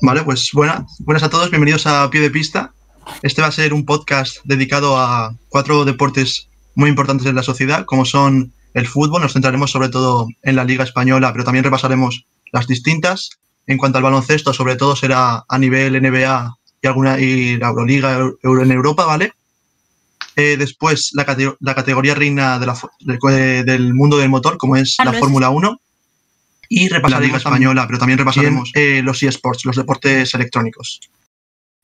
Vale, pues buenas, buenas a todos, bienvenidos a Pie de Pista. Este va a ser un podcast dedicado a cuatro deportes muy importantes en la sociedad, como son el fútbol, nos centraremos sobre todo en la Liga Española, pero también repasaremos las distintas. En cuanto al baloncesto, sobre todo será a nivel NBA y alguna y la Euroliga Euro en Europa, ¿vale? Eh, después la, la, categoría reina de la, de, del mundo del motor, como es la Fórmula 1 y repasar la Liga Española, pero también repasaremos eh, los eSports, los deportes electrónicos.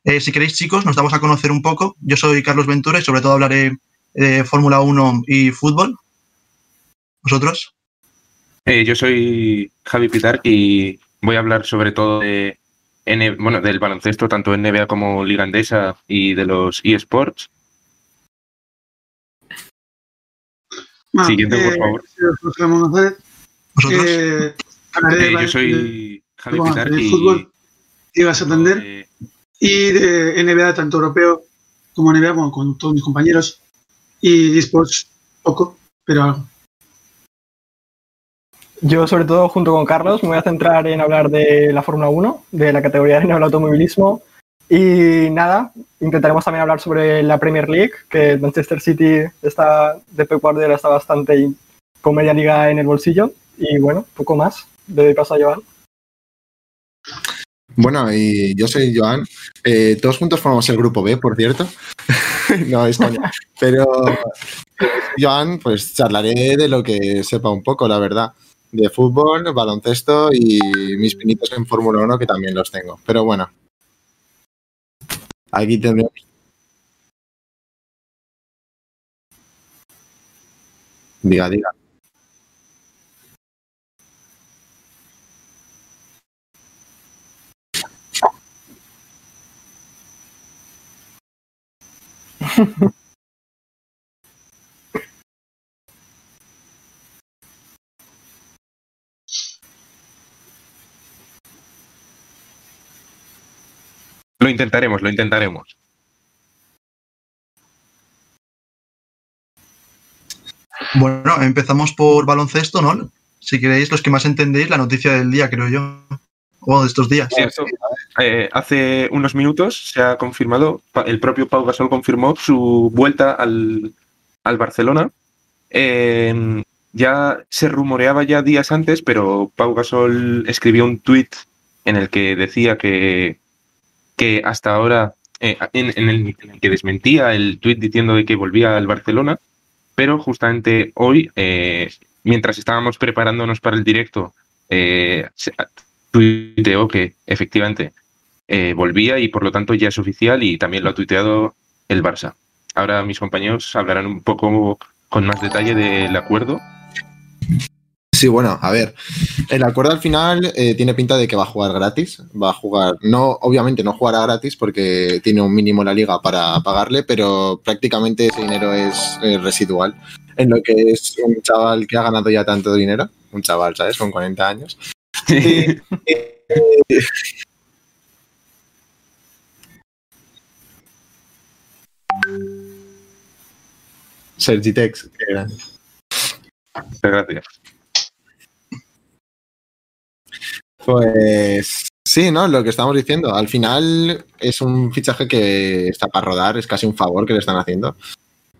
Eh, si queréis, chicos, nos damos a conocer un poco. Yo soy Carlos Ventura y sobre todo hablaré de Fórmula 1 y fútbol. ¿Vosotros? Eh, yo soy Javi Pitar y voy a hablar sobre todo de, bueno, del baloncesto, tanto en NBA como Liga Andesa y de los eSports. Siguiente, por favor. ¿Vosotros? Eh, yo soy Javi Pitar de y, fútbol ibas a atender y de NBA tanto europeo como NBA con todos mis compañeros y esports poco pero algo. Yo sobre todo junto con Carlos me voy a centrar en hablar de la Fórmula 1 de la categoría de automovilismo y nada, intentaremos también hablar sobre la Premier League, que Manchester City está de Pep Guardiola está bastante con media liga en el bolsillo y bueno, poco más de paso a Joan. Bueno, y yo soy Joan. Eh, todos juntos formamos el grupo B, por cierto. no, es Pero Joan, pues charlaré de lo que sepa un poco, la verdad. De fútbol, baloncesto y mis pinitos en Fórmula 1, que también los tengo. Pero bueno. Aquí tendremos Diga, diga. Lo intentaremos, lo intentaremos. Bueno, empezamos por baloncesto, ¿no? Si queréis, los que más entendéis la noticia del día, creo yo. De estos días. Eh, hace unos minutos se ha confirmado, el propio Pau Gasol confirmó su vuelta al, Barcelona. Em, ya se rumoreaba ya días antes, pero Pau Gasol escribió un tuit en el que decía que, que hasta ahora, eh, en, el, que desmentía el tuit diciendo de que volvía al Barcelona, pero justamente hoy, eh, mientras estábamos preparándonos para el directo, tuiteó que efectivamente eh, volvía y por lo tanto ya es oficial y también lo ha tuiteado el Barça. Ahora mis compañeros hablarán un poco con más detalle del acuerdo. Sí, bueno, a ver, el acuerdo al final eh, tiene pinta de que va a jugar gratis, va a jugar, no, obviamente no jugará gratis porque tiene un mínimo la liga para pagarle, pero prácticamente ese dinero es residual en lo que es un chaval que ha ganado ya tanto dinero, un chaval, ¿sabes? Con 40 años, Sergitex, qué grande. Gracias. Pues sí, ¿no? Lo que estamos diciendo. Al final es un fichaje que está para rodar, es casi un favor que le están haciendo.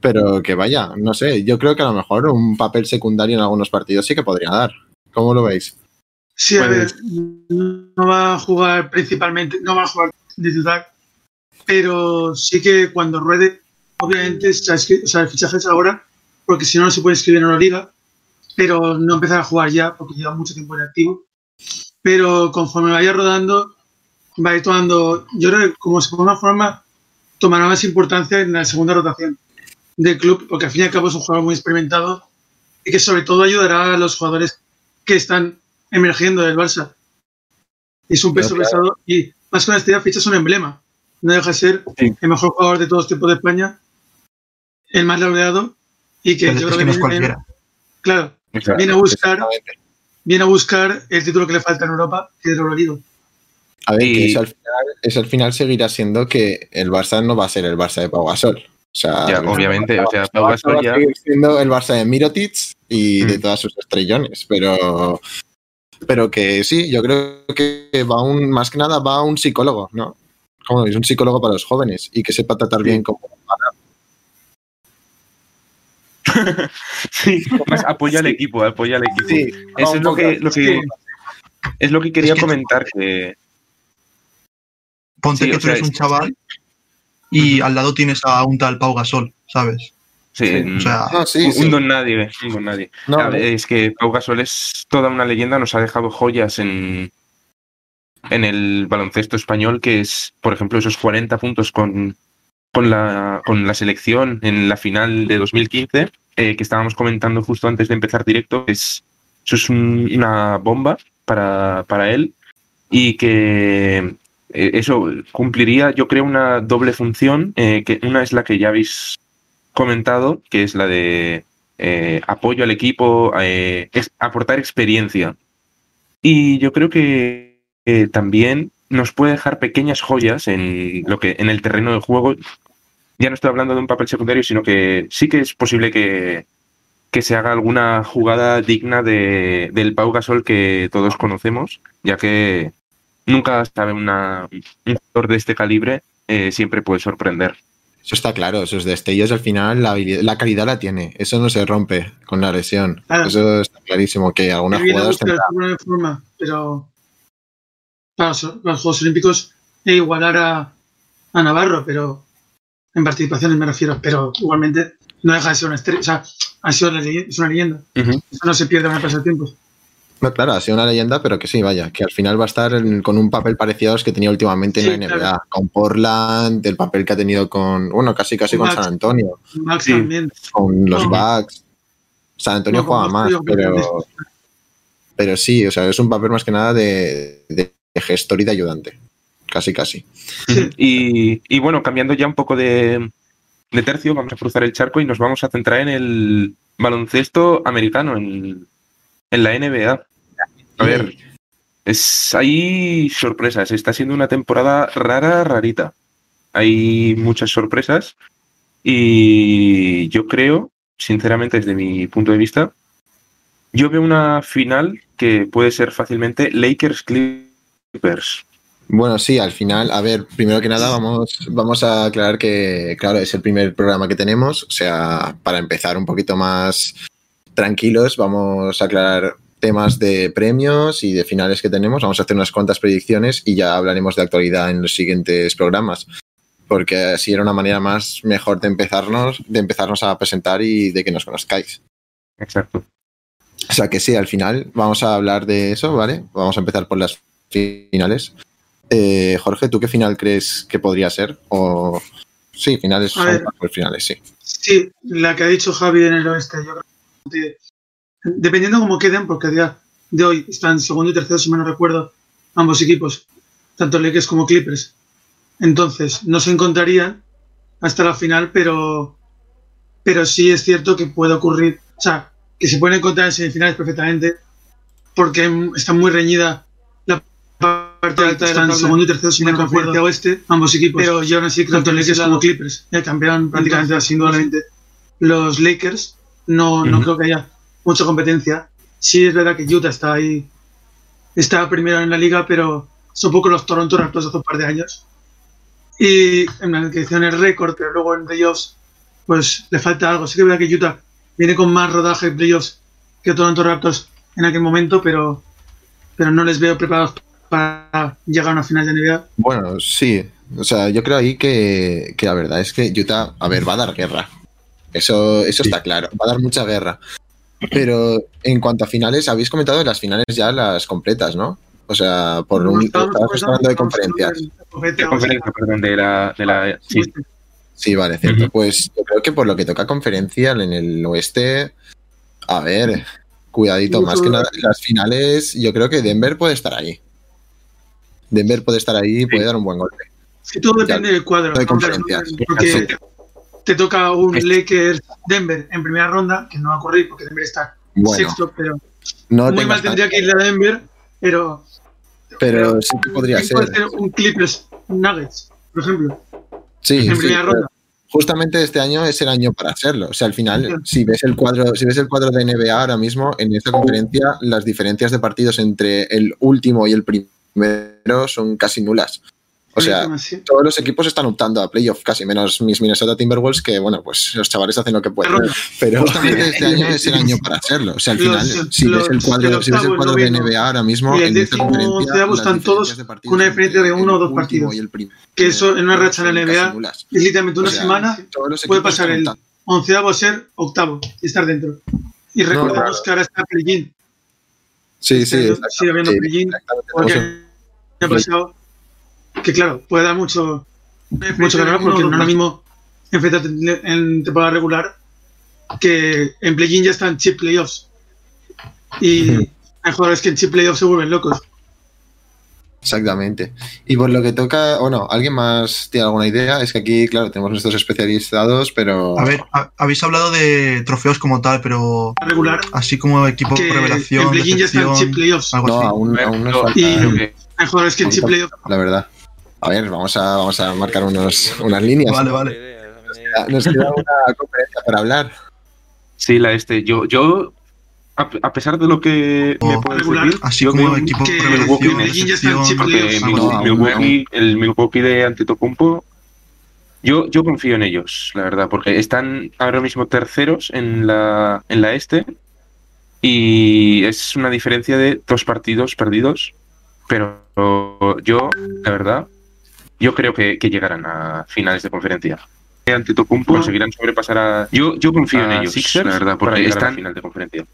Pero que vaya, no sé, yo creo que a lo mejor un papel secundario en algunos partidos sí que podría dar. ¿Cómo lo veis? Sí, a ver, no va a jugar principalmente, no va a jugar de titular, pero sí que cuando ruede, obviamente, o sea, el fichaje es ahora, porque si no, no se puede escribir en una liga, pero no empezar a jugar ya, porque lleva mucho tiempo inactivo. Pero conforme vaya rodando, va a ir tomando, yo creo que como se una forma, tomará más importancia en la segunda rotación del club, porque al fin y al cabo es un jugador muy experimentado y que sobre todo ayudará a los jugadores que están emergiendo del Barça. Es un peso pesado y más con este ficha es un emblema. No deja de ser el mejor jugador de todos los tiempos de España, el más laureado y que yo creo que, viene, claro, viene a buscar viene a buscar el título que le falta en Europa, que es el A ver, que eso al, final, eso al final seguirá siendo que el Barça no va a ser el Barça de Pau Gasol. O sea, obviamente, o sea, Pau Gasol ya... siendo el Barça de Mirotic y de mm. todas sus estrellones, pero Pero que sí, yo creo que va un, más que nada va un psicólogo, ¿no? Como es un psicólogo para los jóvenes y que sepa tratar bien como Sí, más apoya al equipo, apoya al equipo. Sí, Eso es lo que, lo que- es lo que quería Es que- comentar, que Ponte Sí, que tú sea, eres un chaval y al lado tienes a un tal Pau Gasol, ¿sabes? Sí, O sea, sí, un, sí. un don nadie, un don nadie. No, ver, es que Pau Gasol es toda una leyenda, nos ha dejado joyas en, en el baloncesto español, que es, por ejemplo, esos 40 puntos con, con, la, con la selección en la final de 2015, eh, que estábamos comentando justo antes de empezar directo, es, eso es un- una bomba para, para él y que eh, eso cumpliría, yo creo, una doble función, eh, que una es la que ya habéis comentado, que es la de eh, apoyo al equipo, eh, es aportar experiencia. Y yo creo que eh, también nos puede dejar pequeñas joyas en lo que en el terreno de juego. Ya no estoy hablando de un papel secundario, sino que sí que es posible que, que se haga alguna jugada digna de, del Pau Gasol que todos conocemos, ya que nunca sabe una, un jugador de este calibre eh, siempre puede sorprender. Eso está claro, esos destellos al final la, habilidad- la calidad la tiene, eso no se rompe con la lesión. Claro. Eso está clarísimo, que algunas jugadas buscar el tendrá. fútbol de forma, pero para los, para los Juegos Olímpicos e igualar a, a Navarro, pero en participaciones me refiero, pero igualmente no deja de ser una estrella, o sea, ha sido una leyenda, es una leyenda. Ujú. Eso no se pierde con el paso del tiempo. No, claro, ha sido una leyenda, pero que sí, vaya, que al final va a estar en- con un papel parecido a los que tenía últimamente en la NBA, claro. con Portland, el papel que ha tenido con, bueno, casi casi con. San Antonio, Max Sí. también. con los No. Bucks. San Antonio No, juega más, pero, pero sí, o sea, es un papel más que nada de, de gestor y de ayudante, casi casi. Sí. Y, y bueno, cambiando ya un poco de, de tercio, vamos a cruzar el charco y nos vamos a centrar en el baloncesto americano, en, en la NBA. A ver, es, hay sorpresas, está siendo una temporada rara, rarita. Hay muchas sorpresas y yo creo, sinceramente, desde mi punto de vista, yo veo una final que puede ser fácilmente Lakers Clippers. Bueno, sí, al final, a ver, primero que nada vamos, vamos a aclarar que, claro, es el primer programa que tenemos, o sea, para empezar un poquito más tranquilos, vamos a aclarar temas de premios y de finales que tenemos, vamos a hacer unas cuantas predicciones y ya hablaremos de actualidad en los siguientes programas, porque así era una manera más mejor de empezarnos, de empezarnos a presentar y de que nos conozcáis. Exacto. O sea que sí, al final vamos a hablar de eso, ¿vale? Vamos a empezar por las finales. Eh, Jorge, ¿tú qué final crees que podría ser? O sí, finales son ver. finales, sí. Sí, la que ha dicho Javi en el oeste, yo creo que dependiendo cómo queden, porque a día de hoy están segundo y tercero, si mal no recuerdo, ambos equipos, tanto Lakers como Clippers. Entonces, no se encontrarían hasta la final, pero, pero sí es cierto que puede ocurrir, o sea, que se pueden encontrar en semifinales perfectamente, porque está muy reñida la parte alta de tabla. segundo y tercero, si mal no recuerdo, oeste, ambos equipos. Pero yo aún así creo que Lakers como Clippers, el campeón prácticamente así, indudablemente los Lakers, no, no creo que haya mucha competencia. Sí es verdad que Utah está ahí, está primero en la liga, pero son poco los Toronto Raptors de hace un par de años. Y en la que hicieron el récord, pero luego en playoffs, pues le falta algo. Sí que es verdad que Utah viene con más rodaje en playoffs que Toronto Raptors en aquel momento, pero, pero no les veo preparados para llegar a una final de NBA. Bueno, sí. O sea, yo creo ahí que, que la verdad es que Utah, a ver, va a dar guerra. Eso, eso está claro, va a dar mucha guerra. Pero en cuanto a finales, habéis comentado de las finales ya las completas, ¿no? O sea, por un Estábamos estabas hablando de conferencias. De conferencia, perdón, de la, de la sí. Sí, vale, cierto. Pues yo creo que por lo que toca conferencia en el oeste, a ver, cuidadito, más que nada, las finales, yo creo que Denver puede estar ahí. Denver puede estar ahí y puede dar un buen golpe. Sí, todo depende del cuadro. de Claro, conferencias. Porque te toca un Es- Lakers Denver en primera ronda, que no va a ocurrir porque Denver está Bueno, sexto, pero no muy mal tendría que ir a Denver, pero, pero sí que podría puede ser. ser un Clippers Nuggets, por ejemplo, Sí, en sí, primera ronda. justamente este año es el año para hacerlo. O sea, al final, si ves el cuadro, si ves el cuadro de NBA ahora mismo, en esta conferencia, las diferencias de partidos entre el último y el primero son casi nulas. O sea, todos los equipos están optando a playoff, casi menos mis Minnesota Timberwolves, que bueno, pues los chavales hacen lo que pueden. Pero justamente este año es el año para hacerlo. O sea, al final, Los- si ves el los- cuadro, si ves el cuadro de NBA ahora mismo, y el en esta décimo las están todos de partidos con una diferencia de uno o dos partidos. y el primero Que eso en una racha en la NBA es literalmente una O sea, semana los puede pasar el onceavo a ser octavo y estar dentro. Y recordemos claro. que ahora está play-in. Sí, sí, sigue habiendo play-in. Porque el pasado, que claro, puede dar mucho, mucho hablar porque no es lo mismo enfrentarte en- temporada regular que en play-in ya están chip playoffs. Y hay jugadores que en chip playoffs se vuelven locos. Exactamente. Y por lo que toca, bueno, ¿alguien más tiene alguna idea? Es que aquí, claro, tenemos nuestros especializados, pero... A ver, ha- habéis hablado de trofeos como tal, pero Regular, así como equipo que revelación, en play-in ya están chip playoffs. algo no, así. aún, aún nos falta, Y- Hay jugadores que en chip playoffs la verdad. A ver, vamos a, vamos a marcar unos, unas líneas. Vale, vale. Nos queda una conferencia para hablar. Sí, la este. Yo, yo a, a pesar de lo que me O puedes regular, decir, Así yo como equipo que Milwaukee, el Milwaukee de Antetokounmpo, yo, yo confío en ellos, la verdad, porque están ahora mismo terceros en la, en la este y es una diferencia de dos partidos perdidos, pero yo, la verdad, yo creo que, que llegarán a finales de conferencia. Antetokounmpo Bueno. conseguirán sobrepasar a... Yo, yo confío en a ellos, Sixers la verdad, porque llegar a la están... final de conferencia.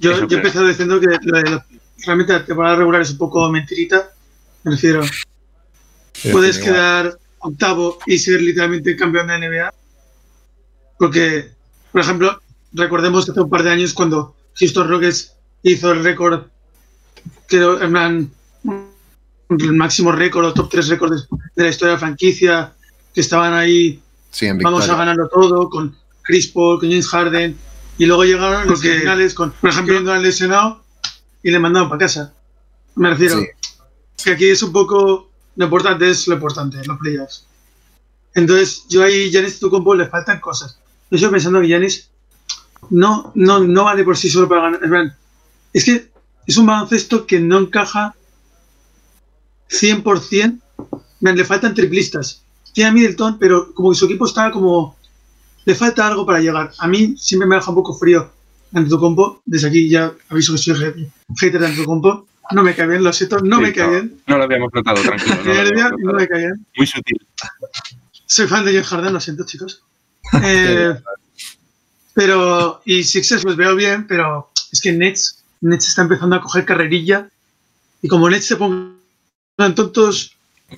Yo, Eso yo creo. empecé diciendo que la realmente la temporada regular es un poco mentirita. Me refiero, puedes Igual. quedar octavo y ser literalmente campeón de NBA. Porque, por ejemplo, recordemos que hace un par de años cuando Houston Rockets hizo el récord, creo, en plan, el máximo récord o top 3 récords de la historia de la franquicia, que estaban ahí Sí, en vamos a ganarlo todo con Chris Paul, con James Harden y luego llegaron los finales con, por ejemplo, han lesionado y le mandaron para casa. Me refiero Sí. que aquí es un poco lo importante es lo importante, los playoffs. Entonces, yo ahí Giannis Tucumpo le faltan cosas. Yo estoy pensando que Giannis no, no, no vale por sí solo para ganar. Es que es un baloncesto que no encaja 100%. Man, Le faltan triplistas. Tiene a Middleton, pero como que su equipo está como. Le falta algo para llegar. A mí siempre me deja un poco frío Antetokounmpo. Desde aquí ya aviso que soy hate- hater de Antetokounmpo. No me cae bien, lo siento, no Sí, me cae no. bien. No lo habíamos notado, tranquilo. No no me cae bien. Muy sutil. Soy fan de James Harden, lo siento, chicos. Eh, pero, y Sixers los veo bien, pero es que Nets, Nets está empezando a coger carrerilla. Y como Nets se pongan tontos,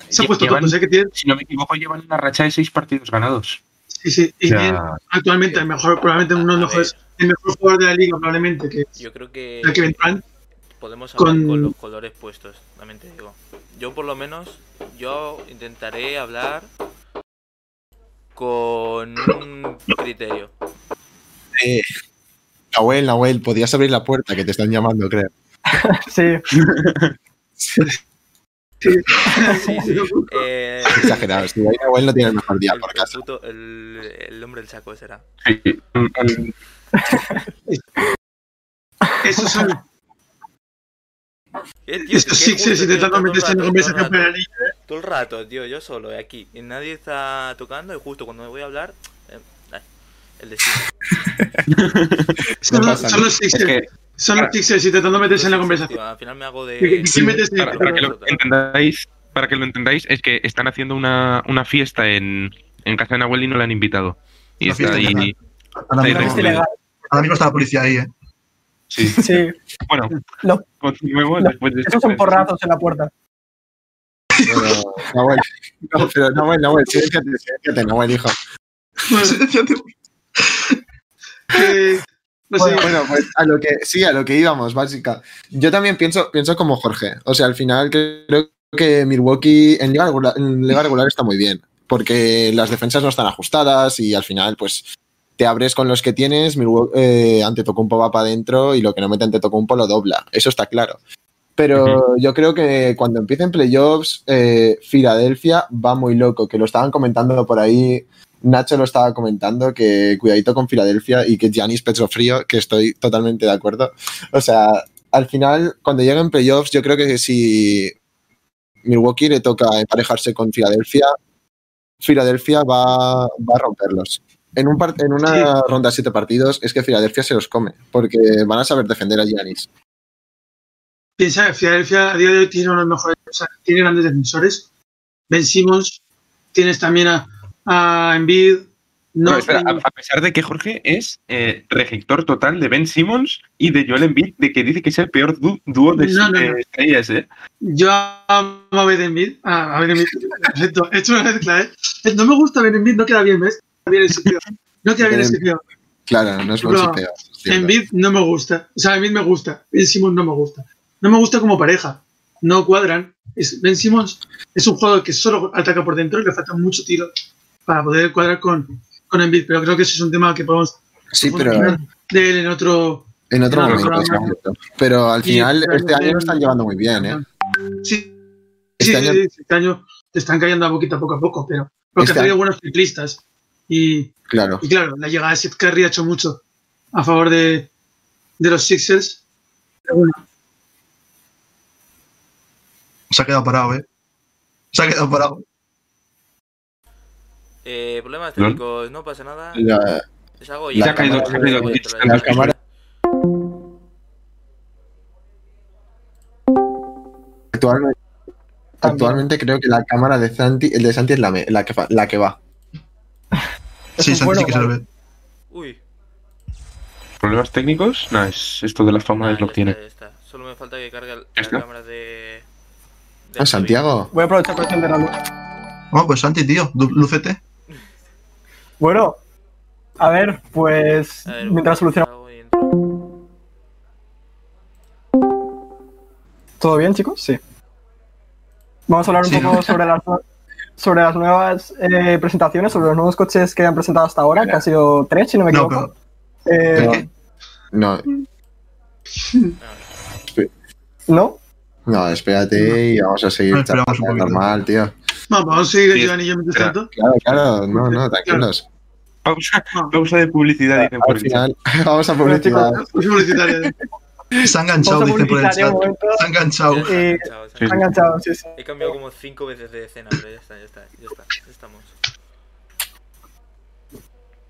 se ha Lle- puesto llevan- tontos, ¿eh? Que tienen, Si no me equivoco, llevan una racha de seis partidos ganados. sí, sí, y O sea, tienen actualmente el mejor, probablemente uno de los mejores, el mejor jugador de la liga, probablemente, que es Yo creo que el podemos hablar con- con... los colores puestos, también te digo. Yo por lo menos, yo intentaré hablar con un criterio. Eh, Nahuel, Nahuel, podías abrir la puerta que te están llamando, creo. Sí, Sí, sí. Eh, Exagerado, si ahí Nahuel no tiene el mejor día el, por puto- el, el hombre del saco será. sí, Esos son Eh, tío, estos tío, intentando meterse en conversación todo el para la rato. liga. Todo el rato, tío, yo solo eh, aquí. Y nadie está tocando y justo cuando me voy a hablar, eh, ay, el destino. Son, No son los es Sixers, que son los Sixers intentando meterse en la conversación. al final me hago de... ¿Qué- qué metes en- para, para que lo entendáis, para que lo entendáis, es que están haciendo una, una fiesta en, en casa de Nahuel y no la han invitado. Y Una está ahí. Ahora Sí, mismo, sí, está la policía ahí, ¿eh? Sí. Sí, Bueno, Lo- continuemos lo- después de esos son porrazos en la puerta. Pero, Nahuel, no, pero Nahuel, Nahuel, siéntate, siéntate, Nahuel, hijo. Que- no Bueno, bueno, pues a lo que sí, a lo que íbamos, básica. Yo también pienso, pienso como Jorge. O sea, al final creo que Milwaukee en liga, regular, en liga regular está muy bien, porque las defensas no están ajustadas y al final, pues te abres con los que tienes, Milwaukee, eh, Antetokounmpo va para adentro y lo que no mete Antetokounmpo lo dobla. Eso está claro. Pero yo creo que cuando empiecen playoffs, eh, Filadelfia va muy loco, que lo estaban comentando por ahí Nacho lo estaba comentando, que cuidadito con Filadelfia y que Giannis pecho frío, que estoy totalmente de acuerdo. O sea, al final, cuando lleguen playoffs, yo creo que si Milwaukee le toca emparejarse con Filadelfia, Filadelfia va, va a romperlos. En, un en una ronda de siete partidos es que Filadelfia se los come, porque van a saber defender a Giannis. Piensa que Filadelfia a día de hoy tiene uno de los mejores, o sea, tiene grandes defensores. Ben Simmons, tienes también a, a Embiid. No, No, espera, a, a pesar de que Jorge es eh, receptor total de Ben Simmons y de Joel Embiid, de que dice que es el peor dúo de No, no, estrellas, ¿eh? yo amo a Ben Embiid. Ah, a Ben Embiid. Perfecto. He hecho una mezcla, ¿eh? No me gusta Ben Embiid, no queda bien, ¿ves? Queda bien ese tío. No queda bien ese tío. Claro, no es buen sitio. Embiid no me gusta. O sea, Embiid me gusta. Ben Simmons no me gusta. No me gusta como pareja. No cuadran. Es, ben Simmons es un jugador que solo ataca por dentro y le falta mucho tiro para poder cuadrar con, con Embiid. Pero creo que eso es un tema que podemos Sí, podemos pero hablar de él en otro. en otro en otro momento. Pero al final, este año lo están llevando muy bien, ¿eh? Sí, Este sí, año- sí, este año te están cayendo a poquito a poco a poco, pero porque Este ha traído año- buenos triplistas. Y, Claro. y claro, la llegada de Seth Curry ha hecho mucho a favor de, de los Sixers. Pero bueno, Se ha quedado parado, ¿eh? Se ha quedado parado. Eh, problemas técnicos, no pasa nada. La- Es algo la Se ha caído- cámara- se ha caído la cámara- Actualmente, actualmente creo que la cámara de Santi, el de Santi es la, me- la, que, fa- la que va. Sí, Santi bueno, sí que se lo ve. Uy. ¿Problemas técnicos? No, es esto de la fama Ah, es lo ya que tiene. ya está. Solo me falta que cargue ¿Ya la está? cámara de. de Ah. Santiago. Voy a aprovechar para encender la luz. Oh, pues Santi, tío, lúcete. Bueno, a ver, pues A ver, mientras solucionamos. y entro. ¿Todo bien, chicos? Sí. Vamos a hablar un Sí. poco sobre las, sobre las nuevas eh, presentaciones, sobre los nuevos coches que han presentado hasta ahora, que han sido tres, si no me No, equivoco. pero. Eh. No, ¿No? no, espérate y vamos a seguir No, normal, tío. Vamos, vamos a seguir y yo mientras tanto. Claro, claro, no, no, tranquilos. Pausa, Ah. pausa de publicidad, dicen por Al el chat. final, vamos a publicidad. Se ha enganchado, dicen por el chat. momento. Se ha enganchado. Eh. Sí. Han enganchado, sí, sí. He cambiado como cinco veces de escena, pero ya está, ya está, ya está, ya estamos.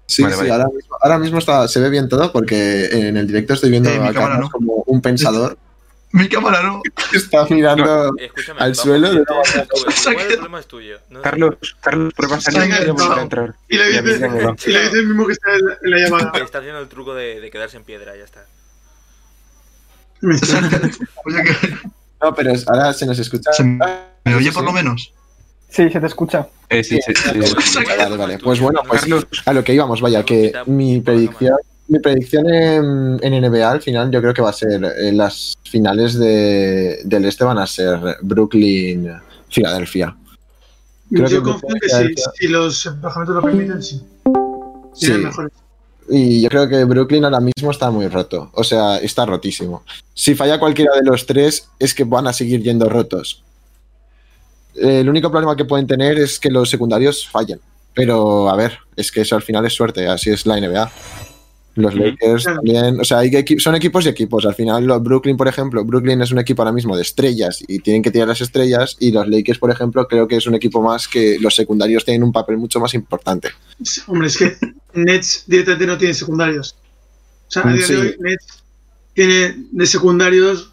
Sí, Vale, sí, vale. Ahora, mismo, ahora mismo está, se ve bien todo porque en el directo estoy viendo Eh, a cámara Carlos no. como un pensador Mi cámara no. está mirando. Escúchame, Al vamos, suelo de el problema es tuyo. No. Carlos, Carlos, prueba a salir y ya volver no. a entrar. Y le Y a mí dice, ya me va. y le dice el mismo que está en la, llamada. Está haciendo el truco de, de quedarse en piedra, ya está. No, pero ahora se nos escucha. ¿Se me Ah, oye sí, por sí. lo menos? Sí, se te escucha. Eh, sí, sí, sí. Vale, vale. Pues bueno, pues Carlos, a lo que íbamos, vaya, que mi predicción, mi predicción en, en NBA al final yo creo que va a ser eh, las finales de, del este van a ser Brooklyn, Filadelfia. Creo Yo que confío que Brooklyn si, los lo permiten, sí. Sí. Y yo creo que Brooklyn ahora mismo está muy roto. O sea, está rotísimo. Si falla cualquiera de los tres, es que van a seguir yendo rotos. Eh, El único problema que pueden tener es que los secundarios fallen. Pero a ver, es que eso al final es suerte, así es la NBA. Los. Lakers Claro. también, o sea, hay que equi- son equipos y equipos. Al final, los Brooklyn, por ejemplo, Brooklyn es un equipo ahora mismo de estrellas y tienen que tirar las estrellas. Y los Lakers, por ejemplo, creo que es un equipo más que los secundarios tienen un papel mucho más importante. Hombre, es que Nets directamente no tiene secundarios. O sea, a día Sí. de hoy Nets tiene de secundarios,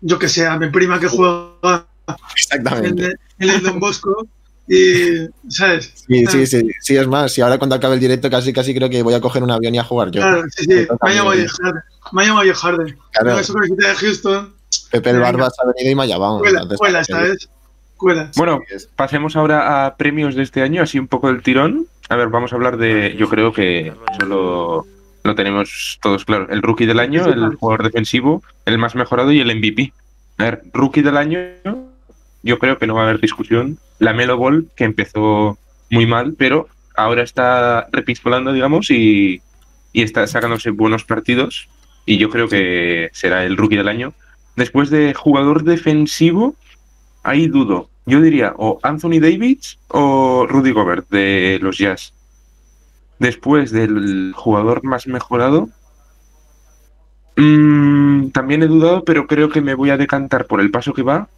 yo que sé, a mi prima que juega en, Exactamente. en el Don Bosco y, ¿sabes? Sí, sí, sí, sí, es más. Y ahora cuando acabe el directo, casi casi creo que voy a coger un avión y a jugar yo. Claro, sí, sí. Me toca a Me mí. llamo Josh Harden. Me llamo Josh Harden. Claro. De Houston, Pepe el. Barbas ha venido y me ha llamado. cuela, cuela, sí, ¿sabes? Cuela. bueno, pasemos ahora a premios de este año, así un poco del tirón. A ver, vamos a hablar de. Yo creo que solo lo tenemos todos claro. El rookie del año, el jugador defensivo, el más mejorado y el MVP. A ver, rookie del año, yo creo que no va a haber discusión. La Melo Ball, que empezó muy mal, pero ahora está repistolando, digamos, y, y está sacándose buenos partidos. Y yo creo que será el rookie del año. Después de jugador defensivo, ahí dudo. yo diría o Anthony Davis o Rudy Gobert de los Jazz. Después del jugador más mejorado, mm, también he dudado, pero creo que me voy a decantar por el paso que va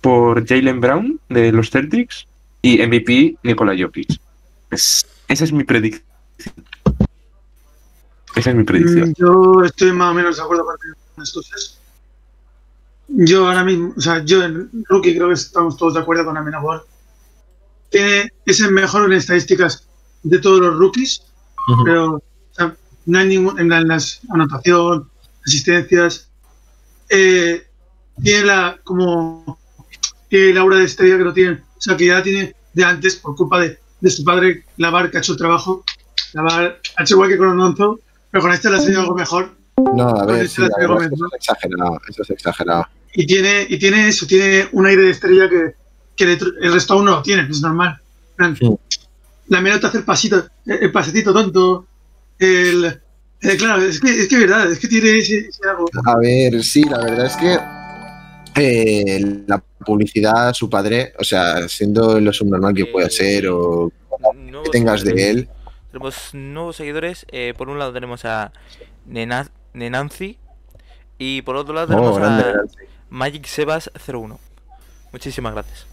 por Jalen Brown de los Celtics y MVP Nikola Jokic. Es- esa es mi predicción. Esa es mi predicción. Mm, Yo estoy más o menos de acuerdo con estos tres. Yo ahora mismo, o sea, yo en rookie creo que estamos todos de acuerdo con Amena Ball. Tiene, es el mejor en estadísticas de todos los rookies, pero o sea, no hay ningún, en, la, en las anotación, asistencias. eh, tiene la como tiene la aura de estrella que no tiene, o sea, que ya tiene de antes por culpa de, de su padre, Lavar, que ha hecho el trabajo. Lavar ha hecho igual que con Alonso, pero con este le ha salido algo mejor. No, a ver, Porque sí, la la que Gómez, eso es exagerado. Eso es exagerado. Y tiene, y tiene eso, tiene un aire de estrella que, que el, resto aún no lo tiene, es normal. Sí. La melota hace el pasito, el pasecito tonto. El, eh, claro, es que, es que verdad, es que tiene ese, ese algo. A ver, sí, la verdad es que eh, la publicidad, su padre, o sea, siendo lo subnormal que pueda ser o que tengas de él, Tenemos nuevos seguidores. eh, por un lado tenemos a Nena- Nenancy. Y por otro lado tenemos oh, grande, a grande, Magic Sebas 01. Muchísimas gracias.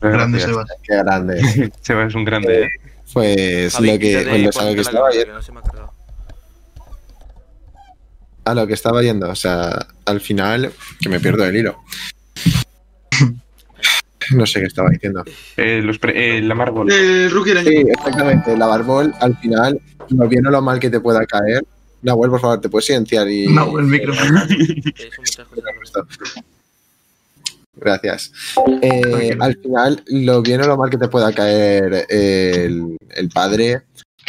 Grande Gracias. Sebas. qué grande. Sebas es un grande. ¿eh? Pues Javi, lo que, pues lo que estaba cámara, yendo, que no se me ha cargado. A lo que estaba yendo, o sea, al final, que me pierdo el hilo. No sé qué estaba diciendo. Eh, los pre- eh, la Marvel. El rookie del año. Sí, exactamente, la barbol, al final, lo bien o lo mal que te pueda caer. Nahuel, por favor, te puedes silenciar y. No, el micro. Eso muchas cosas. Gracias. Eh, al final, lo bien o lo mal que te pueda caer el, el padre,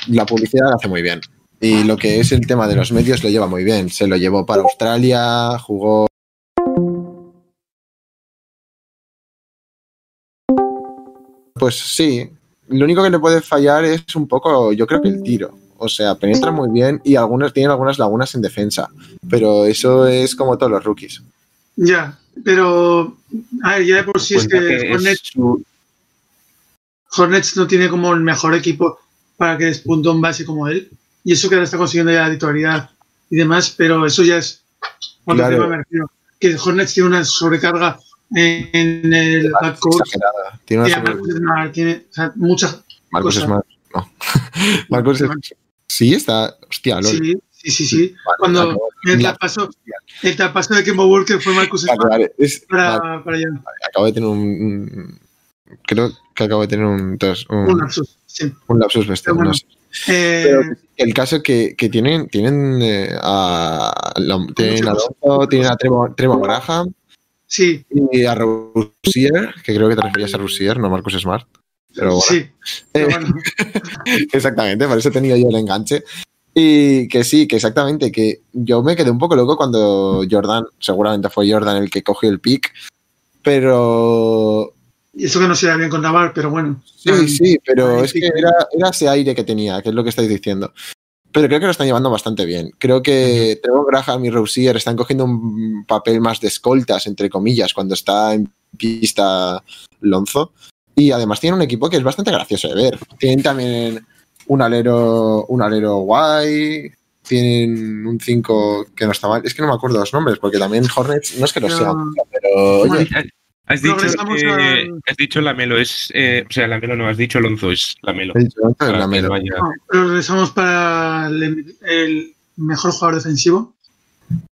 la publicidad lo hace muy bien. Y lo que es el tema de los medios lo lleva muy bien. Se lo llevó para Australia, jugó. Pues sí, lo único que le puede fallar es un poco, yo creo que el tiro. O sea, penetra muy bien y algunos tienen algunas lagunas en defensa. Pero eso es como todos los rookies. Ya, pero a ver, ya de por sí es que, es Hornets, su- Hornets no tiene como el mejor equipo para que despunte un base como él. Y eso que ahora está consiguiendo ya la titularidad y demás, pero eso ya es otro Claro. me refiero. Que Hornets tiene una sobrecarga en, el backcourt. Tiene una a Marcus Smart, tiene o sea, muchas. Marcus cosa. Smart. No. Marcus es- Sí, está. Hostia, lol. Sí, sí, sí, sí. Vale, Cuando el traspaso, el traspaso de Kemba Walker fue Marcus vale, es- para, para allá. acabo de tener un, Creo que acabo de tener un, un, Un lapsus, sí. un lapsus bestial. Bueno. no sé. Eh, Pero el caso que, que tienen, tienen eh, a, la- tienen a Alonso, tienen a Trevor, Trevor Graham sí, y a Rousier, que creo que te referías a Rousier, no a Marcus Smart. Pero bueno. sí. Pero Eh, bueno, Exactamente, por eso he tenido yo el enganche. Y que sí, que exactamente, que yo me quedé un poco loco cuando Jordan, seguramente fue Jordan el que cogió el pick, pero y eso que no se da bien con Navar, pero bueno. sí, sí, pero es sí, que era, era ese aire que tenía, que es lo que estáis diciendo. Pero creo que lo están llevando bastante bien. Creo que Trevor Graham y Rousier están cogiendo un papel más de escoltas, entre comillas, cuando está en pista Lonzo. Y además tienen un equipo que es bastante gracioso de ver. Tienen también un alero, un alero guay. Tienen un 5 que no está mal. Es que no me acuerdo los nombres, porque también Hornets no es que los No. mucho, pero oye, Has dicho, que- al- has dicho Lamelo, es, eh, o sea, Lamelo no, has dicho Alonso, es Lamelo. he dicho antes Para la que Melo. no regresamos para el, el mejor jugador defensivo,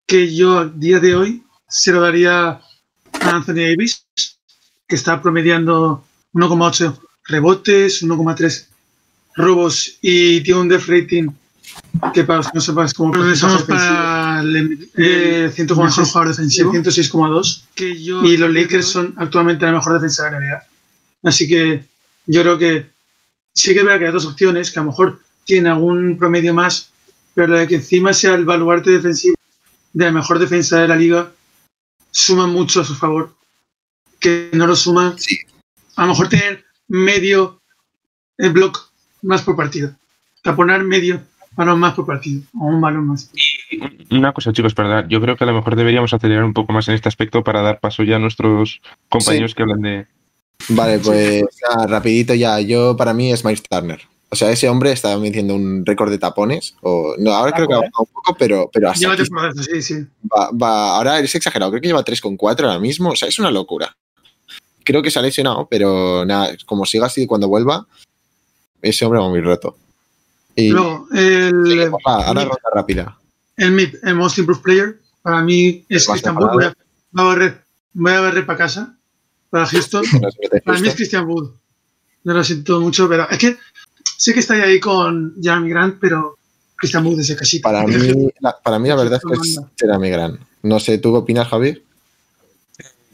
que yo a día de hoy se lo daría a Anthony Davis, que está promediando 1,8 rebotes, 1,3 robos y tiene un def rating que para los que no sepas como regresamos para el eh, 100 mejor jugador defensivo. 106,2 que yo y los Lakers son actualmente la mejor defensa de la NBA así que yo creo que sí que veo que hay dos opciones que a lo mejor tienen algún promedio más pero la de que encima sea el baluarte defensivo de la mejor defensa de la liga suma mucho a su favor. Que no lo suma Sí. a lo mejor tener medio el block más por partido. Taponar medio balón más por partido o un balón más Una cosa, chicos, perdón. Yo creo que a lo mejor deberíamos acelerar un poco más en este aspecto para dar paso ya a nuestros compañeros que hablan de. Vale, pues ya, rapidito ya. Yo, para mí, es Miles Turner. O sea, ese hombre está metiendo un récord de tapones. O, no, ahora creo que ha bajado un poco, pero, pero hasta Lleva aquí temporadas, sí, sí. va, va- ahora es exagerado. Creo que lleva 3,4 ahora mismo. O sea, es una locura. Creo que se ha lesionado, pero nada, como siga así cuando vuelva, ese hombre va muy roto. Y Luego, el, ahora ronda rápida. El mid, el Most Improved Player, para mí es Christian Wood. Voy a, voy a barrer, voy a barrer para casa, para Houston. Para mí es. Christian Wood. No lo siento mucho, pero es que sé que está ahí con Jeremy Grant, pero Christian Wood es de casita. Para mí, la, para mí la verdad es que es Jeremy Grant. No sé, ¿tú qué opinas, Javier?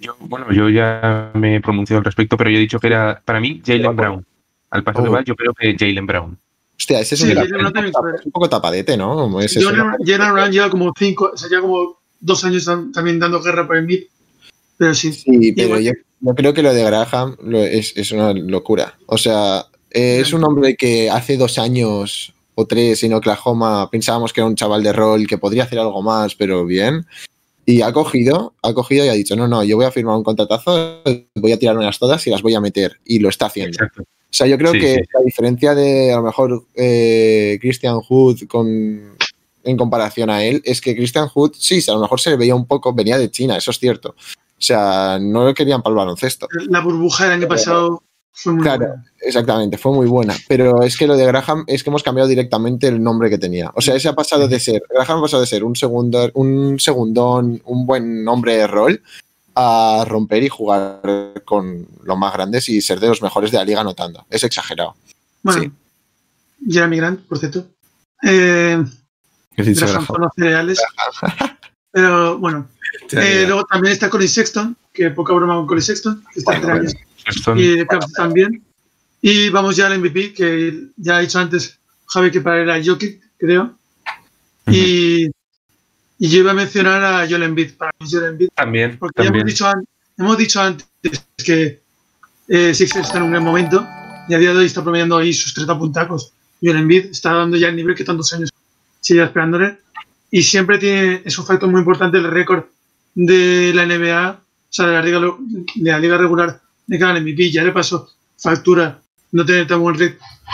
Yo, bueno, yo ya me he pronunciado al respecto, pero yo he dicho que era, para mí, Jalen Brown. Al paso que Oh. va, yo creo que Jalen Brown. Hostia, ese es Sí, un, también es poco tapadete, ¿no? Como es lleva como cinco, o sea, lleva como dos años tam- también dando guerra por el mid, pero sí. Sí, pero yo, yo creo que lo de Graham lo- es, es una locura. O sea, eh, es un hombre que hace dos años o tres en Oklahoma pensábamos que era un chaval de rol que podría hacer algo más, pero bien. Y ha cogido, ha cogido y ha dicho, no, no, yo voy a firmar un contratazo, voy a tirármelas todas y las voy a meter. Y lo está haciendo. Exacto. O sea, yo creo Sí, que sí. la diferencia de a lo mejor eh, Christian Hood con, en comparación a él es que Christian Hood, sí, a lo mejor se le veía un poco, venía de China, eso es cierto. O sea, no lo querían para el baloncesto. La burbuja del año pasado fue muy Claro. buena. Exactamente, fue muy buena. Pero es que lo de Graham es que hemos cambiado directamente el nombre que tenía. O sea, ese ha pasado de ser, Graham ha pasado de ser un, segundo, un segundón, un buen nombre de rol, a romper y jugar con los más grandes y ser de los mejores de la liga anotando. Es exagerado. Bueno, Sí. Jeremy Grant, por cierto. Eh, los cereales. Pero bueno, eh, luego también está Colin Sexton, que poca broma con Colin Sexton, que está Bueno, entre bueno. Sexton, y de Cavs también. Y vamos ya al MVP, que ya ha dicho antes Javi que para él era Jokic, creo. Y, y yo iba a mencionar a Joel Embiid, para mí Joel Embiid, también, porque ya hemos también. dicho, an- hemos dicho antes que eh, Sixers está en un gran momento y a día de hoy está promediando ahí sus 30 puntacos. Joel Embiid está dando ya el nivel que tantos años sigue esperándole y siempre tiene, es un factor muy importante el récord de la NBA, o sea, de la liga, de la liga regular de cada MVP. Ya le pasó factura no tener tan buen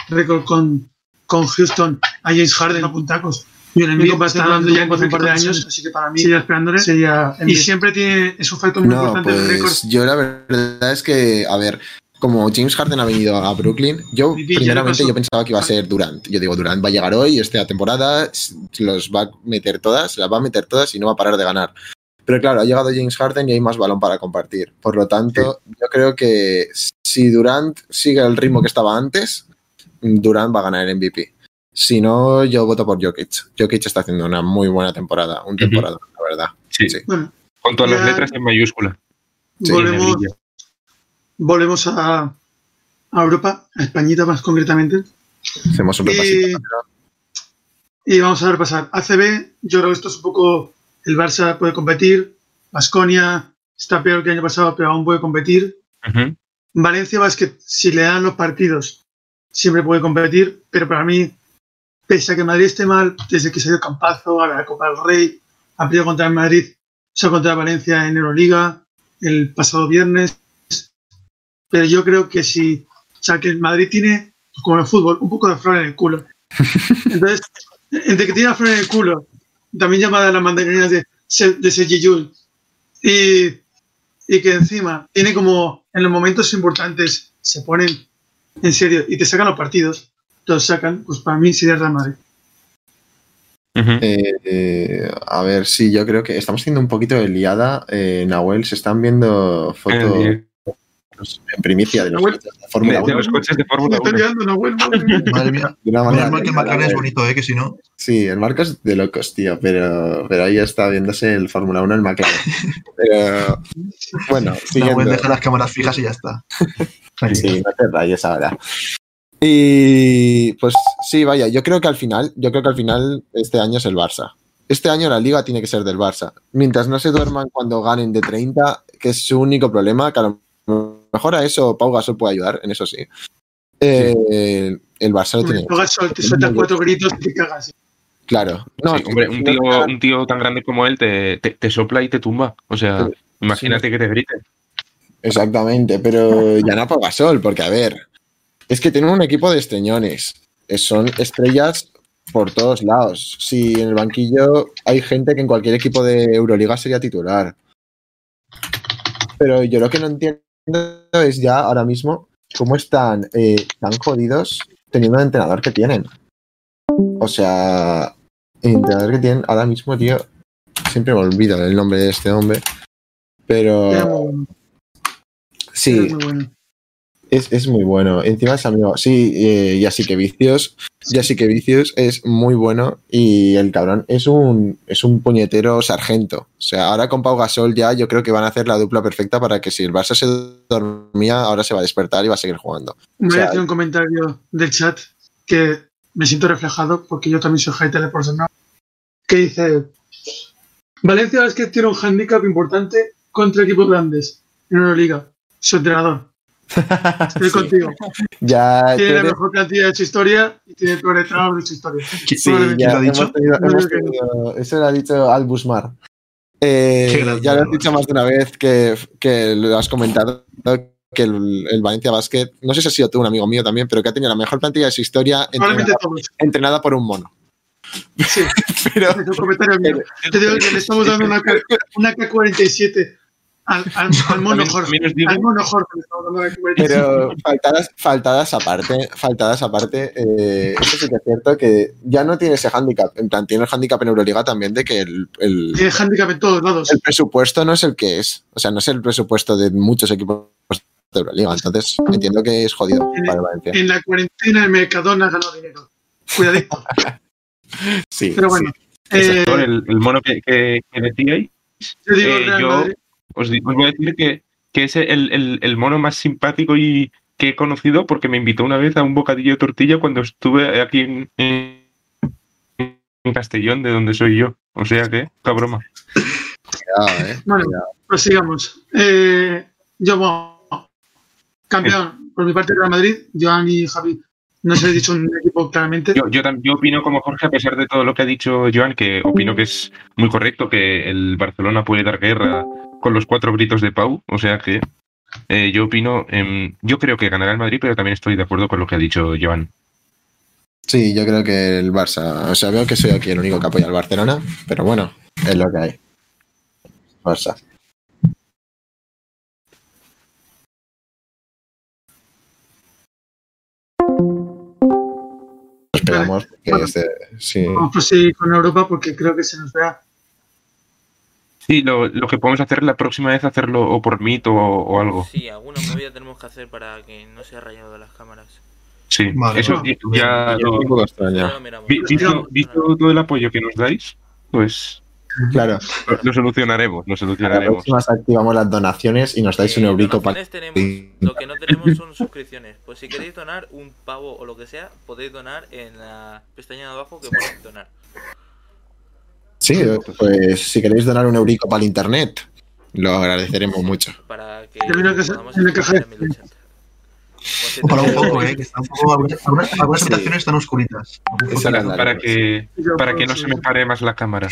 récord con, con Houston a James Harden a puntacos. Y el Embiid va a estar dando ya en un par de años, así que para mí sigue esperándole. Sería y siempre tiene, es un factor muy No, importante el récord. pues yo la verdad es que, a ver, como James Harden ha venido a Brooklyn, yo Y primeramente yo pensaba que iba a ser Durant. Yo digo, Durant va a llegar hoy, esta temporada, los va a meter todas, las va a meter todas y no va a parar de ganar. Pero claro, ha llegado James Harden y hay más balón para compartir. Por lo tanto, yo creo que si Durant sigue el ritmo que estaba antes, Durant va a ganar el MVP. Si no, yo voto por Jokic. Jokic está haciendo una muy buena temporada, un temporada, la verdad. Sí, Sí. Bueno, con todas las letras en mayúscula. Sí, volvemos, volvemos a, a Europa, a Españita más concretamente. Hacemos un Y, repasito. y vamos a repasar. ACB, yo creo que esto es un poco. El Barça puede competir. Vasconia está peor que el año pasado, pero aún puede competir. Ujú. Valencia Basket, si le dan los partidos, siempre puede competir, pero para mí, pese a que Madrid esté mal, desde que salió Campazo, a la Copa del Rey, ha perdido contra el Madrid, o sea, contra Valencia en Euroliga el pasado viernes. Pero yo creo que si, o sea, que el Madrid tiene, como en el fútbol, un poco de flor en el culo. Entonces, entre que tiene la flor en el culo, también llamada a las mandarinas de, Se- de Sergi Llull, y, y que encima tiene como en los momentos importantes se ponen en serio y te sacan los partidos, sacan, pues para mí sería Real Madrid. Ujú. Eh, eh, a ver, sí, yo creo que estamos haciendo un poquito de liada. Eh, Nahuel, se están viendo fotos Eh, en primicia de los Nahuel. coches de Fórmula de, de 1. los coches de Fórmula está 1. liando, Nahuel, madre mía. Madre mía. De una manera el McLaren es Nahuel. bonito, ¿eh? Que si no. Sí, el Marco es de locos, tío, pero, pero ahí está viéndose el Fórmula 1 el McLaren. Pero bueno, No, siguiendo. deja las cámaras fijas y ya está. Sí, no te rayes ahora. Y pues sí, vaya, yo creo que al final, yo creo que al final este año es el Barça. Este año la liga tiene que ser del Barça. Mientras no se duerman cuando ganen de 30, que es su único problema, que a lo mejor a eso Pau Gasol puede ayudar, en eso sí. Eh, el Barça lo tiene. Pau Gasol te sueltan cuatro gritos y te cagas. Claro. No, Sí, hombre, un tío, un tío tan grande como él te, te- te sopla y te tumba. O sea, Sí. imagínate que te grite. Exactamente, pero ya no apaga sol, porque a ver, es que tienen un equipo de estreñones. Son estrellas por todos lados. Si en el banquillo hay gente que en cualquier equipo de Euroliga sería titular. Pero yo lo que no entiendo es ya ahora mismo cómo están eh, tan jodidos teniendo el entrenador que tienen. O sea, el entrenador que tienen ahora mismo, tío, siempre me olvido el nombre de este hombre. Pero sí. Es, es muy bueno. Encima es amigo. Sí, eh, ya sí que vicios. Ya sí que vicios es muy bueno. Y el cabrón es un, es un puñetero sargento. O sea, ahora con Pau Gasol ya yo creo que van a hacer la dupla perfecta para que si el Barça se dormía, ahora se va a despertar y va a seguir jugando. Voy O sea, a hacer un comentario del chat que me siento reflejado porque yo también soy hater de Porcelana. Que dice: Valencia es que tiene un handicap importante contra equipos grandes en Euroliga. Su entrenador. Estoy Sí. contigo. Ya, Tiene la eres- mejor plantilla de su historia y tiene el peor entrenador de su historia. Sí, ya ¿Quién lo ha dicho? tenido- tenido- eso lo ha dicho Al Busmar. Eh, grande, ya lo has dicho más de una vez que, que lo has comentado que el, el Valencia Basket, no sé si ha sido tú un amigo mío también, pero que ha tenido la mejor plantilla de su historia entrenada, por un mono. Sí, Pero, es un comentario mío. Te digo que le estamos dando una, K- una K47 al, al, al mono También, Jorge. también os digo, Al mono Jorge le estamos dando una K47. pero faltadas, faltadas aparte, faltadas aparte, eh, eso sí que es cierto que ya no tiene ese handicap. En plan, tiene el handicap en Euroliga también de que el, el- Tiene handicap en todos lados. el presupuesto no es el que es. O sea, no es el presupuesto de muchos equipos de Euroliga. Entonces, entiendo que es jodido para el Valencia. En la cuarentena el Mercadona ganó dinero. Cuidadito. Sí, Pero bueno, sí. eh, el, el mono que, que, que decíais, yo digo eh, Real yo- Madrid. Os, di- os voy a decir que, que es el, el- el mono más simpático y que he conocido porque me invitó una vez a un bocadillo de tortilla cuando estuve aquí en, en- en Castellón, de donde soy yo. O sea que, broma. Cuidado, eh. Bueno, Cuidado. pues sigamos. Eh, yo, bueno, campeón, por mi parte Real Madrid, Joan y Javi. No os he dicho un equipo claramente. Yo, yo, opino como Jorge, a pesar de todo lo que ha dicho Joan, que opino que es muy correcto que el Barcelona puede dar guerra con los cuatro gritos de Pau. O sea que eh, yo opino, yo creo que ganará el Madrid, pero también estoy de acuerdo con lo que ha dicho Joan. Sí, yo creo que el Barça. O sea, veo que soy aquí el único que apoya al Barcelona, pero bueno, es lo que hay. Barça. Que Bueno. este. Sí. Vamos a proseguir con Europa porque creo que se nos vea. Sí, lo, lo que podemos hacer la próxima vez, hacerlo o por Meet o, o algo. Sí, alguna movida tenemos que hacer para que no sea rayado de las cámaras. Sí, Vale, eso vale. ya lo- extraño. Ya lo miramos. vi- visto, visto todo el apoyo que nos dais, pues Claro. lo, lo solucionaremos, lo solucionaremos. próxima activamos las donaciones y nos dais un Eh, eurico para. Lo que no tenemos son suscripciones. Pues si queréis donar un pavo o lo que sea, podéis donar en la pestaña de abajo que pone donar. Sí, pues si queréis donar un eurico para el internet, lo agradeceremos mucho. Para que Termino que se- podamos en el estar en cajero. 1080. Por cierto, Ojalá un poco, eh, que está un poco, algunas, algunas- Sí. habitaciones están oscuritas. Para que, para que no se me pare más la cámara.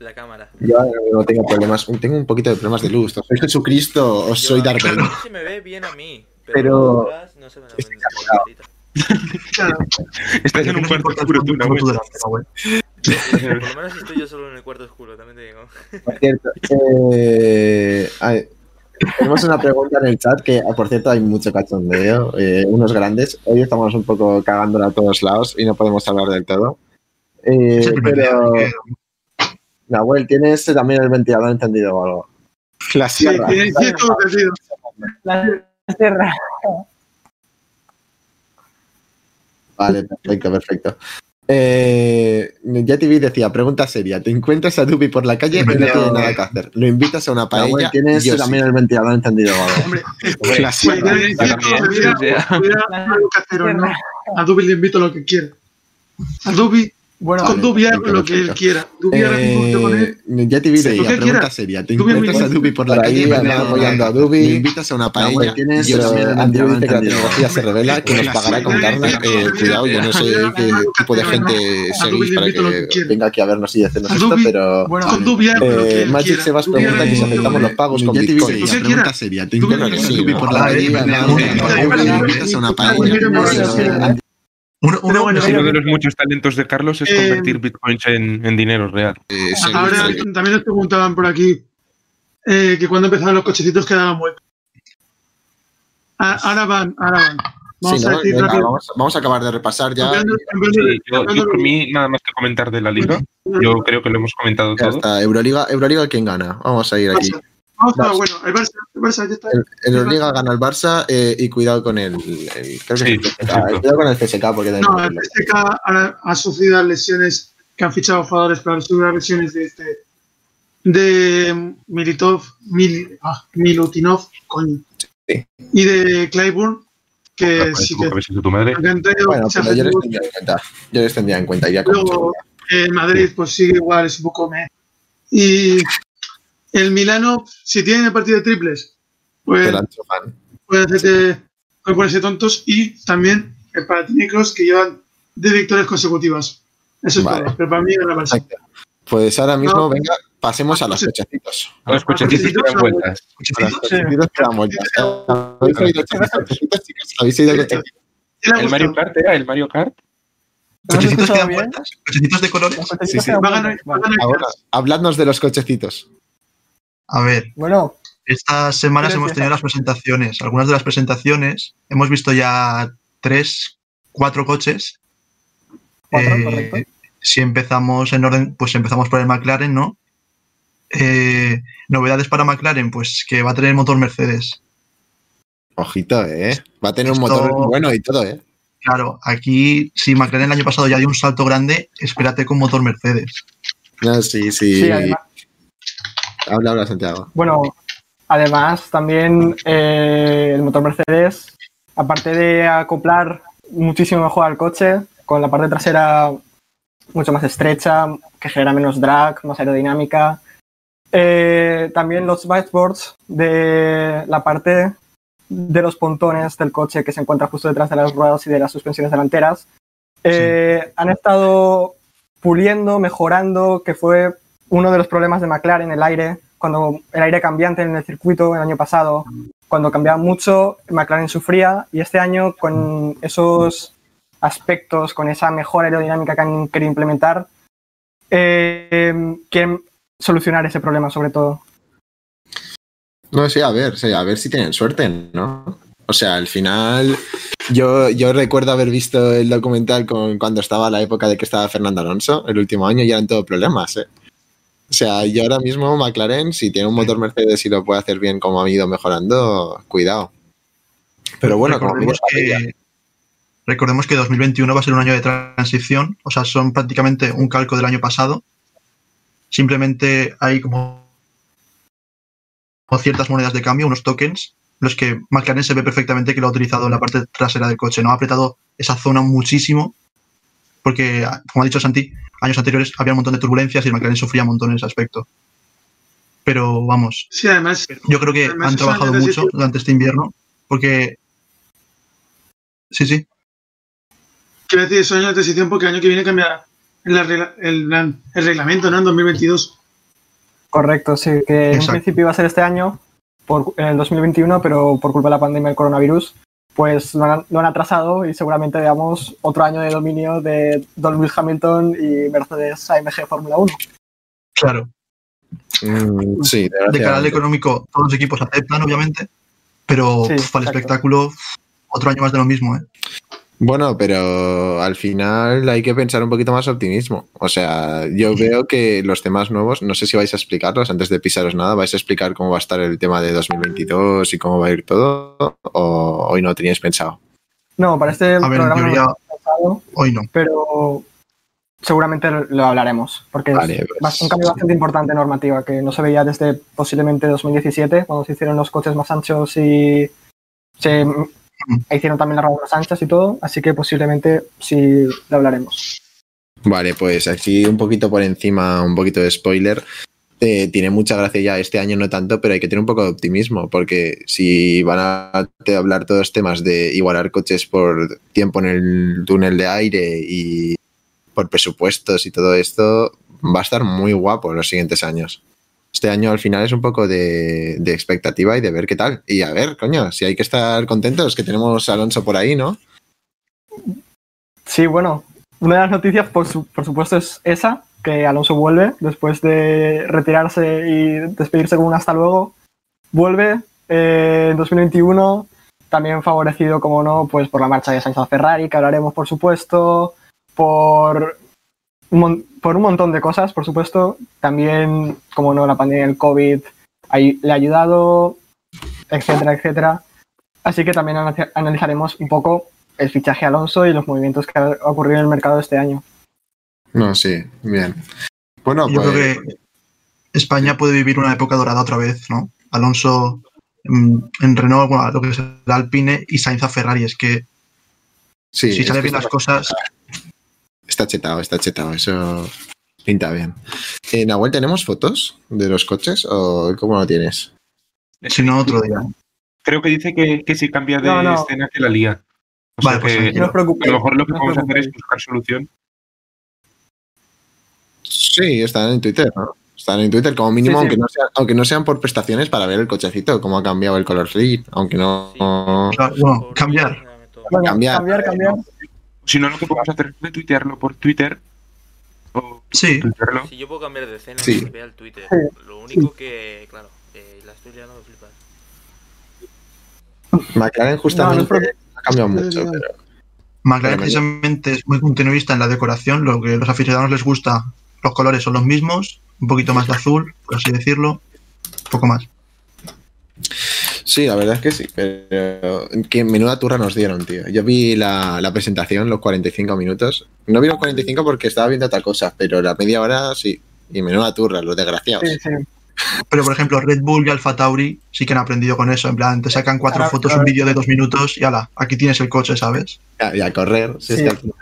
La cámara. Yo no tengo problemas, tengo un poquito de problemas de luz. ¿Soy Jesucristo o soy Darth Vader? se me ve bien a mí, Pero- pero, no se me la Estás en ¿Qué un cuarto oscuro, tú, Nahuel. Por lo menos estoy yo solo en el cuarto oscuro, también te digo. Por cierto, eh, ay, tenemos una pregunta en el chat que, ah, por cierto, hay mucho cachondeo, eh, unos grandes. Hoy estamos un poco cagándola a todos lados y no podemos hablar del todo. Eh, pero, Nahuel, ¿tienes también el ventilador encendido o algo? La sí, sierra. todo sentido. La sierra. Vale, perfecto, perfecto. Eh, ya TV decía, pregunta seria, te encuentras a Dubi por la calle y no tiene nada que hacer. Lo invitas a una paella, tienes yo también sí. el ventilador encendido o algo. Hombre, La sierra. A Dubi le invito lo que quiera. A Dubi Bueno, Con Vale, Dubia perfecto, lo que él quiera. Dubia ahora mismo te pone- Eh, ya te vi de que pregunta seria. ¿Te encuentras a Dubi por la calle? anda Me- apoyando a Me Dubi. invitas a una paella. pues tienes, Yo dice que la tecnología se revela, que nos pagará con carne. Eh, cuidado, yo no sé qué tipo de gente seguís para que venga aquí a vernos y hacernos esto, pero... bueno, Con Dubia lo que Eh, él Magic. Sebas pregunta que si aceptamos los pagos Ya con Bitcoin. Que pregunta seria. ¿Te vienes a Dubi por la calle? me invitas a una paella? Uno, bueno, uno de los muchos talentos de Carlos es Eh, convertir bitcoins en, en dinero real. eh, Ahora también nos preguntaban por aquí eh, que cuando empezaban los cochecitos que daban vueltas. Ah, Ahora van, ahora van. Vamos Sí, a ¿no? decir Venga, vamos, vamos a acabar de repasar ya. Cambiando- cambiando de- Sí, yo, yo por mí nada más que comentar de la liga. Yo creo que lo hemos comentado Ya todo. está, Euroliga, Euroliga, ¿quién gana? Vamos a ir aquí. Vamos a, bueno, el Barça, el Barça ya está. El, Euroliga gana el Barça eh, y cuidado con el, el- creo que Sí. Cuidado con el CSK porque No, el CSK ha, ha sufrido las lesiones que han fichado jugadores para sufrir las lesiones de este de Militov, Mil, ah, Milutinov, coño. Sí. Y de Clyburn, que Parece sí como que tu madre. Bueno, pero yo les tendría en cuenta. Yo les tendría en cuenta. Luego, el Madrid, pues sigue igual, es un poco me. Y el Milano, si tienen el partido de triples, pues pueden hacerte pueden ponerse tontos. Y también el Panathinaikos, que llevan de victorias consecutivas. Eso es Vale. todo. Pero para mí era Barça. Pues ahora mismo, No. venga, pasemos a los Sí. cochecitos. Los cochecitos que dan vueltas. A los cochecitos que dan vueltas. ¿Habéis oído ¿El Mario? Kart era el Mario Kart? ¿Hemos ¿Cochecitos que dan vueltas? ¿Cochecitos de colores? Sí, sí. a a habladnos de los cochecitos. A ver, Bueno, estas semanas ¿Quién hemos tenido las presentaciones. Algunas de las presentaciones hemos visto ya tres, cuatro coches. Cuatro, Eh, correcto. si empezamos en orden, pues empezamos por el McLaren, ¿no? Eh, novedades para McLaren, pues que va a tener motor Mercedes. Ojito, ¿eh? Va a tener un motor bueno y todo, ¿eh? Claro, aquí, si McLaren el año pasado ya dio un salto grande, espérate con motor Mercedes. No, sí, sí. Sí, además, Habla, habla, Santiago. bueno, además también eh, el motor Mercedes, aparte de acoplar muchísimo mejor al coche, con la parte trasera mucho más estrecha, que genera menos drag, más aerodinámica. Eh, también los biteboards de la parte de los pontones del coche que se encuentra justo detrás de las ruedas y de las suspensiones delanteras eh, han estado puliendo, mejorando, que fue uno de los problemas de McLaren, el aire, cuando el aire cambiante en el circuito el año pasado, cuando cambiaba mucho, McLaren sufría y este año con esos aspectos, con esa mejor aerodinámica que han querido implementar, eh, quieren solucionar ese problema sobre todo. No, sí, a ver, sí, a ver si tienen suerte, ¿no? O sea, al final, yo, yo recuerdo haber visto el documental con, cuando estaba la época de que estaba Fernando Alonso, el último año, y eran todo problemas, ¿eh? O sea, yo ahora mismo McLaren, si tiene un motor Mercedes y lo puede hacer bien como ha ido mejorando, cuidado. Pero bueno, como recordemos que, recordemos que 2021 va a ser un año de transición, o sea, son prácticamente un calco del año pasado. Simplemente hay como ciertas monedas de cambio, unos tokens, los que McLaren se ve perfectamente que lo ha utilizado en la parte trasera del coche, no ha apretado esa zona muchísimo, porque, como ha dicho Santi, años anteriores había un montón de turbulencias y el McLaren sufría un montón en ese aspecto. Pero vamos, Sí, además, yo creo que han trabajado mucho sitio. durante este invierno, porque... Sí, sí. quiero decir, son años de transición porque el año que viene cambia el, el, el reglamento, ¿no? En 2022. Correcto, sí, que en un Exacto. principio iba a ser este año, por, en el 2021, pero por culpa de la pandemia del coronavirus, pues lo han, lo han atrasado y seguramente veamos otro año de dominio de Don Lewis Hamilton y Mercedes AMG Fórmula 1. Claro. mm, sí, De cara al desgraciadamente. económico, todos los equipos aceptan, obviamente, pero Sí, pf, para el espectáculo, otro año más de lo mismo, ¿eh? Bueno, pero al final hay que pensar un poquito más optimismo. O sea, yo veo que los temas nuevos, no sé si vais a explicarlos antes de pisaros nada, vais a explicar cómo va a estar el tema de 2022 y cómo va a ir todo, o hoy no lo teníais pensado. No, para este A ver, programa no teoría, lo hemos pensado, hoy no. pero seguramente lo hablaremos, porque Vale, es pues- un cambio bastante importante normativa que no se veía desde posiblemente 2017, cuando se hicieron los coches más anchos y se hicieron también las más anchas y todo, así que posiblemente sí lo hablaremos. Vale, pues aquí un poquito por encima, un poquito de spoiler. Eh, tiene mucha gracia ya este año, no tanto, pero hay que tener un poco de optimismo, porque si van a hablar todos temas de igualar coches por tiempo en el túnel de aire y por presupuestos y todo esto, va a estar muy guapo en los siguientes años. Este año al final es un poco de, expectativa y de ver qué tal. Y a ver, coño, si hay que estar contentos, que tenemos a Alonso por ahí, ¿no? Sí, bueno, una de las noticias, por, su- por supuesto, es esa, que Alonso vuelve después de retirarse y despedirse con un hasta luego. Vuelve eh, en 2021, también favorecido, como no, pues por la marcha de Sainz Ferrari, que hablaremos, por supuesto, por un, por un montón de cosas, por supuesto. También, como no, la pandemia del COVID ahí le ha ayudado, etcétera, etcétera. Así que también ana- analizaremos un poco el fichaje Alonso y los movimientos que ha ocurrido en el mercado este año. No, sí, bien. Bueno, Yo pues, creo que España puede vivir una época dorada otra vez, ¿no? Alonso mm, en Renault, bueno, lo que será Alpine y Sainz a Ferrari. Es que sí, si es salen bien las cosas, Está chetado, está chetado, eso pinta bien. Eh, Nahuel, ¿tenemos fotos de los coches o cómo lo tienes? si no, otro día. Creo que dice que, que si cambia de No, no. escena que la lía. O Vale, sea pues que. No os a preocupéis. lo mejor lo que no os vamos a hacer es buscar solución. Sí, están en Twitter, ¿no? Están en Twitter como mínimo, Sí, sí. Aunque, no sean, aunque no sean por prestaciones para ver el cochecito, cómo ha cambiado el color grid, aunque no... Sí. Por- cambiar. Bueno, cambiar, cambiar, cambiar. Si no, lo que podemos hacer es retuitearlo por Twitter. O Sí. Si yo puedo cambiar de escena Sí. y el Twitter. Lo único que, claro, eh, la estoy liando me flipas. McLaren justamente No, ha cambiado mucho, pero... McLaren precisamente es muy continuista en la decoración. Lo que a los aficionados les gusta, los colores son los mismos, un poquito más de azul, por así decirlo, poco más. Sí, la verdad es que sí, pero que menuda turra nos dieron, tío. Yo vi la, la presentación, los 45 minutos. No vi los 45 porque estaba viendo otra cosa, pero la media hora sí. Y menuda turra, los desgraciados. Sí, sí. Pero, por ejemplo, Red Bull y Alfa Tauri sí que han aprendido con eso. En plan, te sacan cuatro Ahora, fotos, ahora- un vídeo de dos minutos y ala, aquí tienes el coche, ¿sabes? Y a, y a correr, si es Sí. final,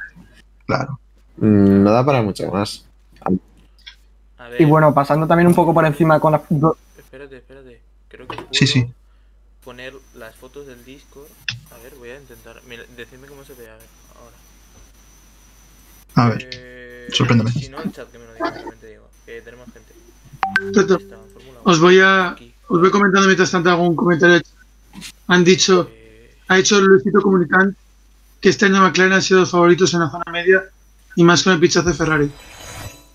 Claro. mm, no da para mucho más. A ver, Y bueno, pasando también un poco por encima con la... espérate, espérate. Creo que Sí, sí. Poner las fotos del Discord. A ver, voy a intentar. Mira, decidme cómo se ve, a ver, ahora. A ver. Eh, sorpréndeme. Si no, el chat que me lo diga, digo. Que tenemos gente. Está, Os voy a, aquí. os voy comentando mientras tanto algún comentario. Han dicho, Eh, ha hecho Luisito Comunicant que este año McLaren han sido los favoritos en la zona media y más con el pichazo de Ferrari.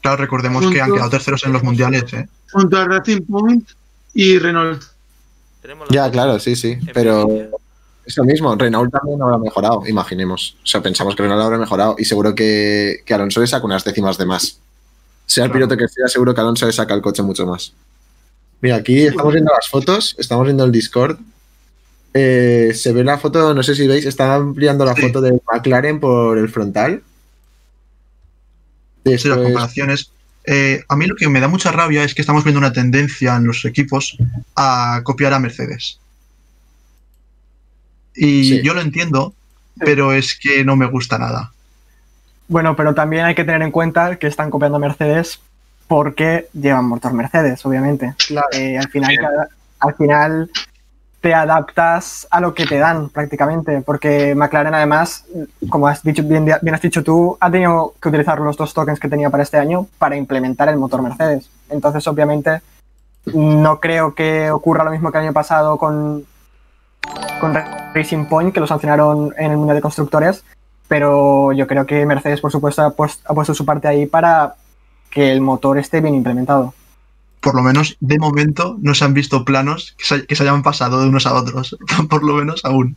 Claro, recordemos que han quedado terceros en los mundiales, ¿eh? Junto a Racing Point y Renault. Tenemos la Ya, claro, sí, sí. Pero primicia. eso mismo, Renault también habrá mejorado, imaginemos. O sea, pensamos que Renault habrá mejorado y seguro que, que Alonso le saca unas décimas de más. Sea el Claro. piloto que sea, seguro que Alonso le saca el coche mucho más. Mira, aquí estamos viendo las fotos, estamos viendo el Discord. Eh, se ve la foto, no sé si veis, están ampliando la Sí. foto de McLaren por el frontal. Sí, las Después- comparaciones. Eh, a mí lo que me da mucha rabia es que estamos viendo una tendencia en los equipos a copiar a Mercedes. Y Sí. yo lo entiendo, pero es que no me gusta nada. Bueno, pero también hay que tener en cuenta que están copiando a Mercedes porque llevan motor Mercedes, obviamente. Eh, al, final, cada- al final te adaptas a lo que te dan prácticamente, porque McLaren además, como has dicho, bien, bien has dicho tú, ha tenido que utilizar los dos tokens que tenía para este año para implementar el motor Mercedes. Entonces, obviamente, no creo que ocurra lo mismo que el año pasado con, Racing Point, que lo sancionaron en el Mundial de Constructores, pero yo creo que Mercedes, por supuesto, pues- ha puesto su parte ahí para que el motor esté bien implementado. Por lo menos, de momento, no se han visto planos que se, que se hayan pasado de unos a otros. Por lo menos aún.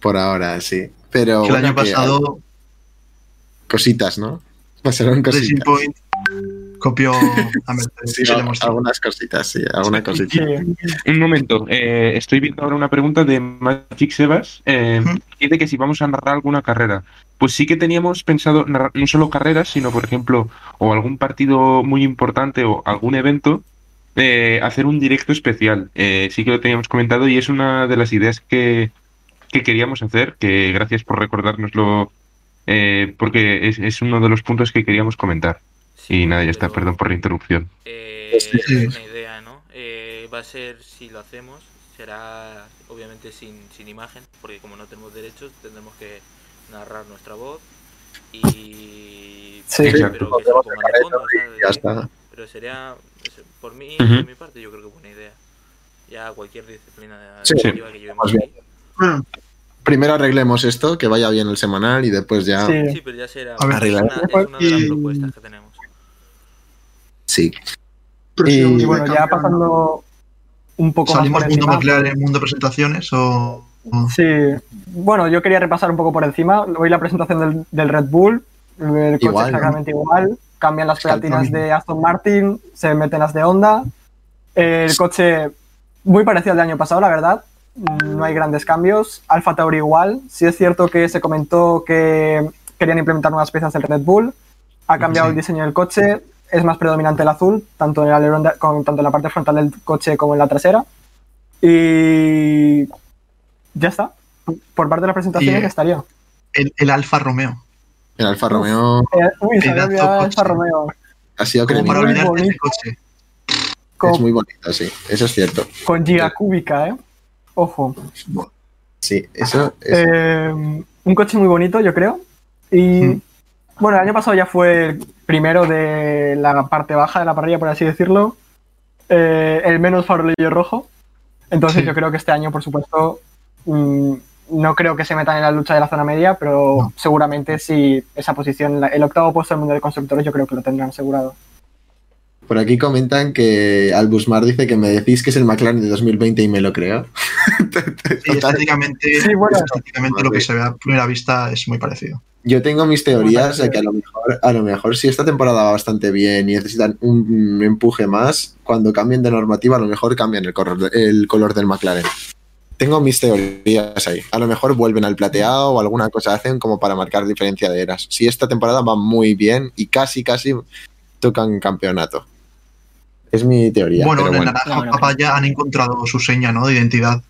Por ahora, sí. Pero Que el bueno, año que pasado, cositas, ¿no? Pasaron cositas. Copió a Mercedes. Sí, se algunas cositas, sí, alguna cosita. Sí, Un momento, eh, estoy viendo ahora una pregunta de Magic Sebas. Eh, dice que si vamos a narrar alguna carrera. Pues sí que teníamos pensado narrar no solo carreras, sino, por ejemplo, o algún partido muy importante o algún evento, eh, hacer un directo especial. Eh, sí que lo teníamos comentado y es una de las ideas que, que queríamos hacer, que gracias por recordárnoslo eh, porque es, es uno de los puntos que queríamos comentar. Sí, Y nada, ya está, pero, perdón por la interrupción. eh, Sí. es una idea, ¿no? Eh, va a ser, si lo hacemos, será obviamente sin, sin imagen, porque como no tenemos derechos, tendremos que narrar nuestra voz y... Sí, pero exacto. fondo, ¿sabes? Ya está. Pero sería, por mí, Ujú. por mi parte, yo creo que buena idea. Ya cualquier disciplina Sí, deportiva que llevemos más bien. ahí. Bueno, Primero arreglemos esto, que vaya bien el semanal y después ya. Sí. Sí. Sí, pero ya será A ver, es arreglar. una, es una de las propuestas que tenemos. Próximo Y bueno, ya pasando un poco ¿Salimos más por mundo encima. McLaren, mundo presentaciones o...? o- Sí, bueno, yo quería repasar un poco por encima. Hoy la presentación del, del Red Bull, el coche Igual, ¿no? exactamente igual. Cambian las pegatinas de Aston Martin, se meten las de Honda. El coche muy parecido al del año pasado, la verdad. No hay grandes cambios. Alfa Tauri igual. Sí es cierto que se comentó que querían implementar nuevas piezas del Red Bull. Ha cambiado Sí. el diseño del coche. Es más predominante el azul, tanto en el alerón de- con- tanto en la parte frontal del coche como en la trasera. Y ya está. Por parte de las presentaciones Y, eh, estaría. El, el Alfa Romeo. El Alfa Romeo Eh, uy, se había pedazo olvidado el coche. Alfa Romeo. ha sido Como para olvidarte de coche. Con, Es muy bonito, sí. Eso es cierto. con giga cúbica, ¿eh? Ojo. Sí, eso es. Eh, un coche muy bonito, yo creo. Y Mm. Bueno, el año pasado ya fue el primero de la parte baja de la parrilla, por así decirlo. Eh, el menos farolillo rojo. Entonces Sí. yo creo que este año, por supuesto, mm, no creo que se metan en la lucha de la zona media, pero No. seguramente sí esa posición, el octavo puesto del mundo de constructores, yo creo que lo tendrán asegurado. Por aquí comentan que Albusmar dice que me decís que es el McLaren de 2020 y me lo creo. Sí, bueno. estéticamente lo que se ve a primera vista es muy parecido. Yo tengo mis teorías de que a lo mejor, a lo mejor si esta temporada va bastante bien y necesitan un empuje más, cuando cambien de normativa a lo mejor cambian el color, el color del McLaren. Tengo mis teorías ahí. A lo mejor vuelven al plateado o alguna cosa hacen como para marcar diferencia de eras. Si esta temporada va muy bien y casi, casi tocan campeonato. Es mi teoría. bueno, pero en el bueno. naranja papaya han encontrado su seña ¿no? de identidad.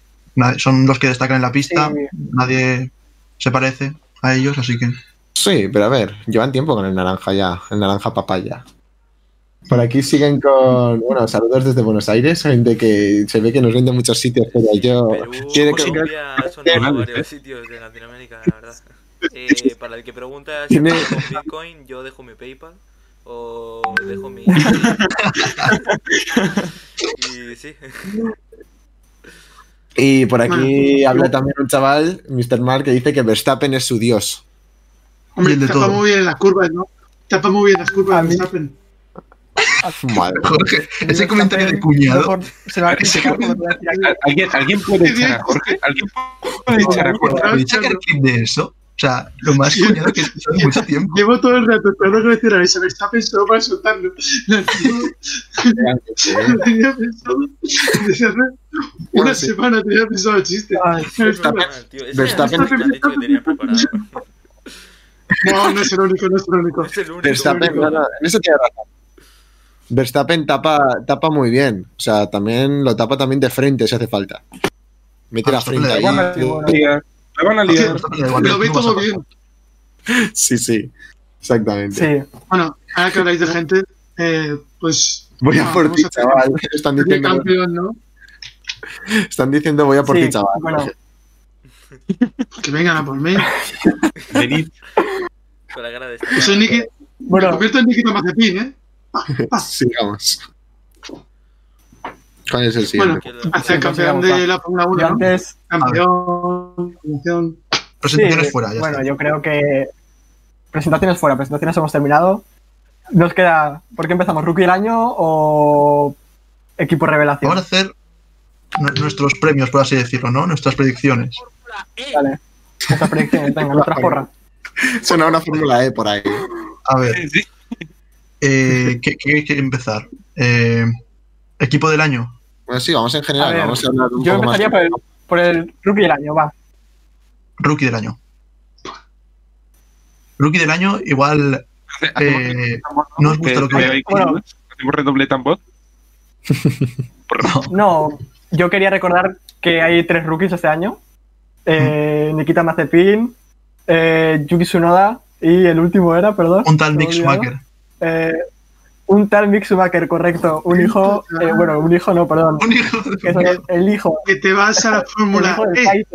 Son los que destacan en la pista, Sí. nadie se parece a ellos, así que... Sí, pero a ver, llevan tiempo con el naranja ya, el naranja papaya. Por aquí siguen con, bueno, saludos desde Buenos Aires, gente que se ve que nos vende muchos sitios, pero yo... Perú, que- Colombia, Tiene- varios sitios de Latinoamérica, la verdad. Eh, para el que pregunta si Tiene- Bitcoin, yo dejo mi PayPal o dejo mi... y sí, Y por aquí habla también un chaval, Mr. Mark, que dice que Verstappen es su dios. Hombre, de tapa todo. muy bien las curvas, ¿no? Tapa muy bien las A curvas, mí- Verstappen. Madre. Jorge, ese comentario de cuñado... Mejor se va a a. ¿Alguien, ¿Alguien puede echar a Jorge? ¿Alguien puede echar a Jorge? ¿Podéis sacar clip de eso? O sea, lo más cuñado que he escuchado en mucho tiempo. Llevo todo el rato esperando que me hicieran ese Verstappen solo para soltarlo. Lo tenía pensado desde hace una semana tenía pensado el chiste. Verstappen-. No, no es el único, no es el único. Es el único. Verstappen, no, no, en eso tiene razón. Verstappen tapa, tapa muy bien. O sea, también lo tapa también de frente si hace falta. Mete Ah, la Verstappen frente ahí. La van a liar. Lo ve todo bien. Sí, sí. Exactamente. Sí, Bueno, ahora que habláis de gente, eh, pues. Voy a bueno, por ti, a chaval. Están diciendo, campeón, ¿no? están diciendo voy a por sí, ti, chaval. bueno, Que vengan a por mí. Venid. Con la cara de Que soy Niki. Me bueno, convierto en Nikita Mazepin, ¿eh? Sigamos. ¿Cuál es el Bueno, siguiente? hacia el campeón de la Fórmula 1, yo ¿no? antes Campeón, Presentaciones Sí, fuera, ya bueno, está. yo creo que presentaciones fuera, presentaciones hemos terminado. Nos queda, ¿por qué empezamos? ¿Rookie del año o equipo revelación? Vamos a hacer nu- nuestros premios, por así decirlo, ¿no? Nuestras predicciones. Vale. Nuestras predicciones, venga, nuestra porra. Suena una Fórmula E por ahí. A ver, Sí. eh, ¿qué, quiere empezar? Eh, equipo del año. Bueno, sí, vamos en general. A ver, vamos a hablar un Yo poco más. empezaría por el, por el rookie del año, va. Rookie del año. Rookie del año, igual eh, no os gusta lo que. Bueno. ¿Hacemos redoble tambor? No, yo quería recordar que hay tres rookies este año. Eh, Nikita Mazepin, eh, Yuki Tsunoda Y el último era, perdón. Un tal olvidado. Schumacher. Eh, un tal Mick Schumacher, correcto. Un hijo, eh, bueno, un hijo no, perdón. Un hijo de Que es el, el hijo, Que te vas a la el Fórmula hijo del E.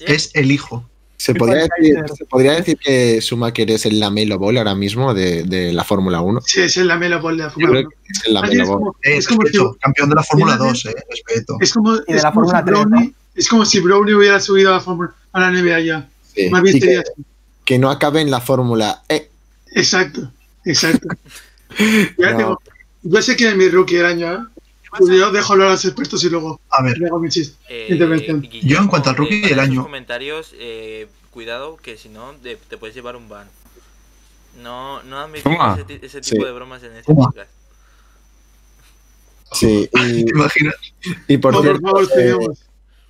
Es el hijo. ¿Se podría, decir, se podría decir que Schumacher es el Lamelo Ball ahora mismo de, de la Fórmula 1? Sí, es el Lamelo Ball de la Fórmula creo 1. que es el Lamelo Es Ball. como, es como si, respeto, campeón de la Fórmula Fíjate. 2, eh, respeto. es como, de es la como Fórmula si 3, Brownie, es como si Brownie hubiera subido a la, Fórmula- a la NBA ya. Sí. Más bien Y que, que no acabe en la Fórmula E. Exacto, exacto. Ya No. tengo- yo sé que es mi rookie del año, yo dejo hablar a los expertos y luego A ver, le hago mi chiste. Eh, Intervención. Guillermo, Yo en cuanto al rookie para del año- comentarios, eh, cuidado que si no te puedes llevar un ban. No, no admitimos ese, ese tipo Sí. de bromas en este podcast. Sí, y, ¿te imaginas? y por por cierto, favor, eh.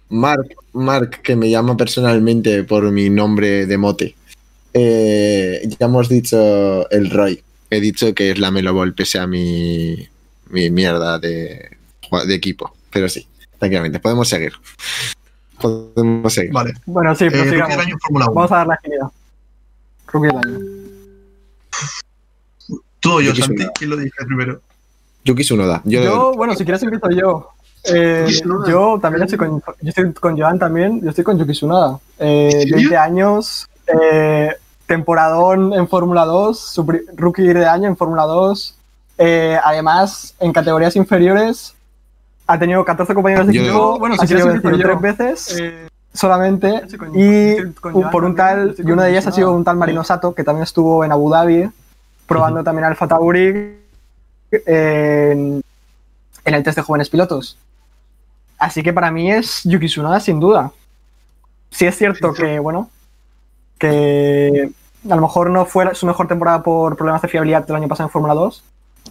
Mark, Mark, que me llama personalmente por mi nombre de mote. Eh, ya hemos dicho el Roy. He dicho que es la Melo Ball, pese a mi, mi mierda de, de equipo. Pero sí, tranquilamente, podemos seguir. Podemos seguir. Vale. Bueno, sí, Eh, rookie prosigamos. del año en Fórmula 1. Vamos a dar la agilidad. Rookie del año. Tú o yo, Yo quise Santi. una. ¿Quién lo dice primero? Yuki Tsunoda. Yo, Yo, bueno, si quieres empiezo yo. Eh, yo también estoy con, yo estoy con Joan también, yo estoy con Yuki Tsunoda. Eh, ¿En serio? 20 años, eh, temporadón en Fórmula 2, su pri- rookie de año en Fórmula 2. Eh, además, en categorías inferiores, ha tenido 14 compañeros de Yo- equipo, Bueno, ha si sido vencido tres veces Eh, solamente. con- Y con un- por un tal, y una de ellas ha sido un tal Marino Sato, que también estuvo en Abu Dhabi, probando también Alfa Tauri en, en el test de jóvenes pilotos. Así que para mí es Yuki Tsunoda sin duda. Sí es cierto que, bueno, que a lo mejor no fue su mejor temporada por problemas de fiabilidad del año pasado en Fórmula 2,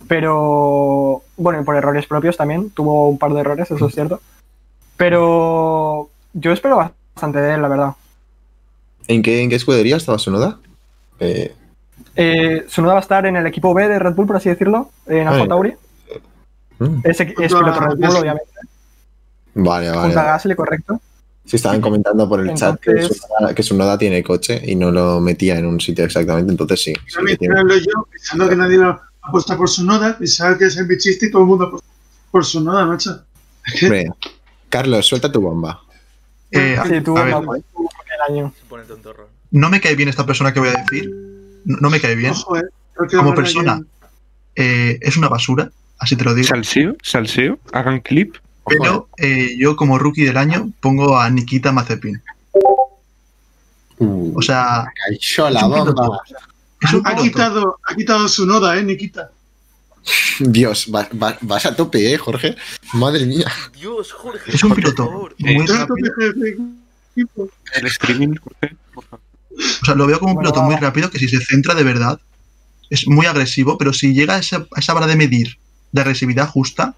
pero bueno, y por errores propios también, tuvo un par de errores, eso es cierto. Pero yo espero bastante de él, la verdad. ¿en, qué, ¿En qué escudería estaba Tsunoda? Eh, Eh, va a estar en el equipo B de Red Bull, por así decirlo, en Alfa. Tauri. mm, Es, es piloto Red Bull, obviamente, vale, vale. junto a vale. Gasly, correcto. Sí, estaban comentando por el chat que Tsunoda, que Tsunoda tiene coche y no lo metía en un sitio exactamente, entonces sí. sí que También tiene- hablo yo, pensando que nadie va a apostar por su noda, pensaba que ese es mi chiste y todo el mundo apuesta por su noda, macho. Hombre, Carlos, suelta tu bomba. Eh, Sí, ver, no, el año. Me cae bien esta persona que voy a decir. No, no me cae bien. Ojo, eh. Que Como persona. Eh, es una basura, así te lo digo. Salseo, salseo, hagan clip. Pero eh, yo como rookie del año pongo a Nikita Mazepin. Uh, O sea, cayó la bomba. Ha quitado, ha quitado su noda, eh, Nikita. Dios, va- va- vas a tope, eh, Jorge. Madre mía. Dios, Jorge. Es un piloto muy rápido. equipo. El streaming, Jorge. por favor. O sea, lo veo como un piloto muy rápido que si se centra de verdad es muy agresivo, pero si llega a esa, a esa vara de medir de agresividad justa,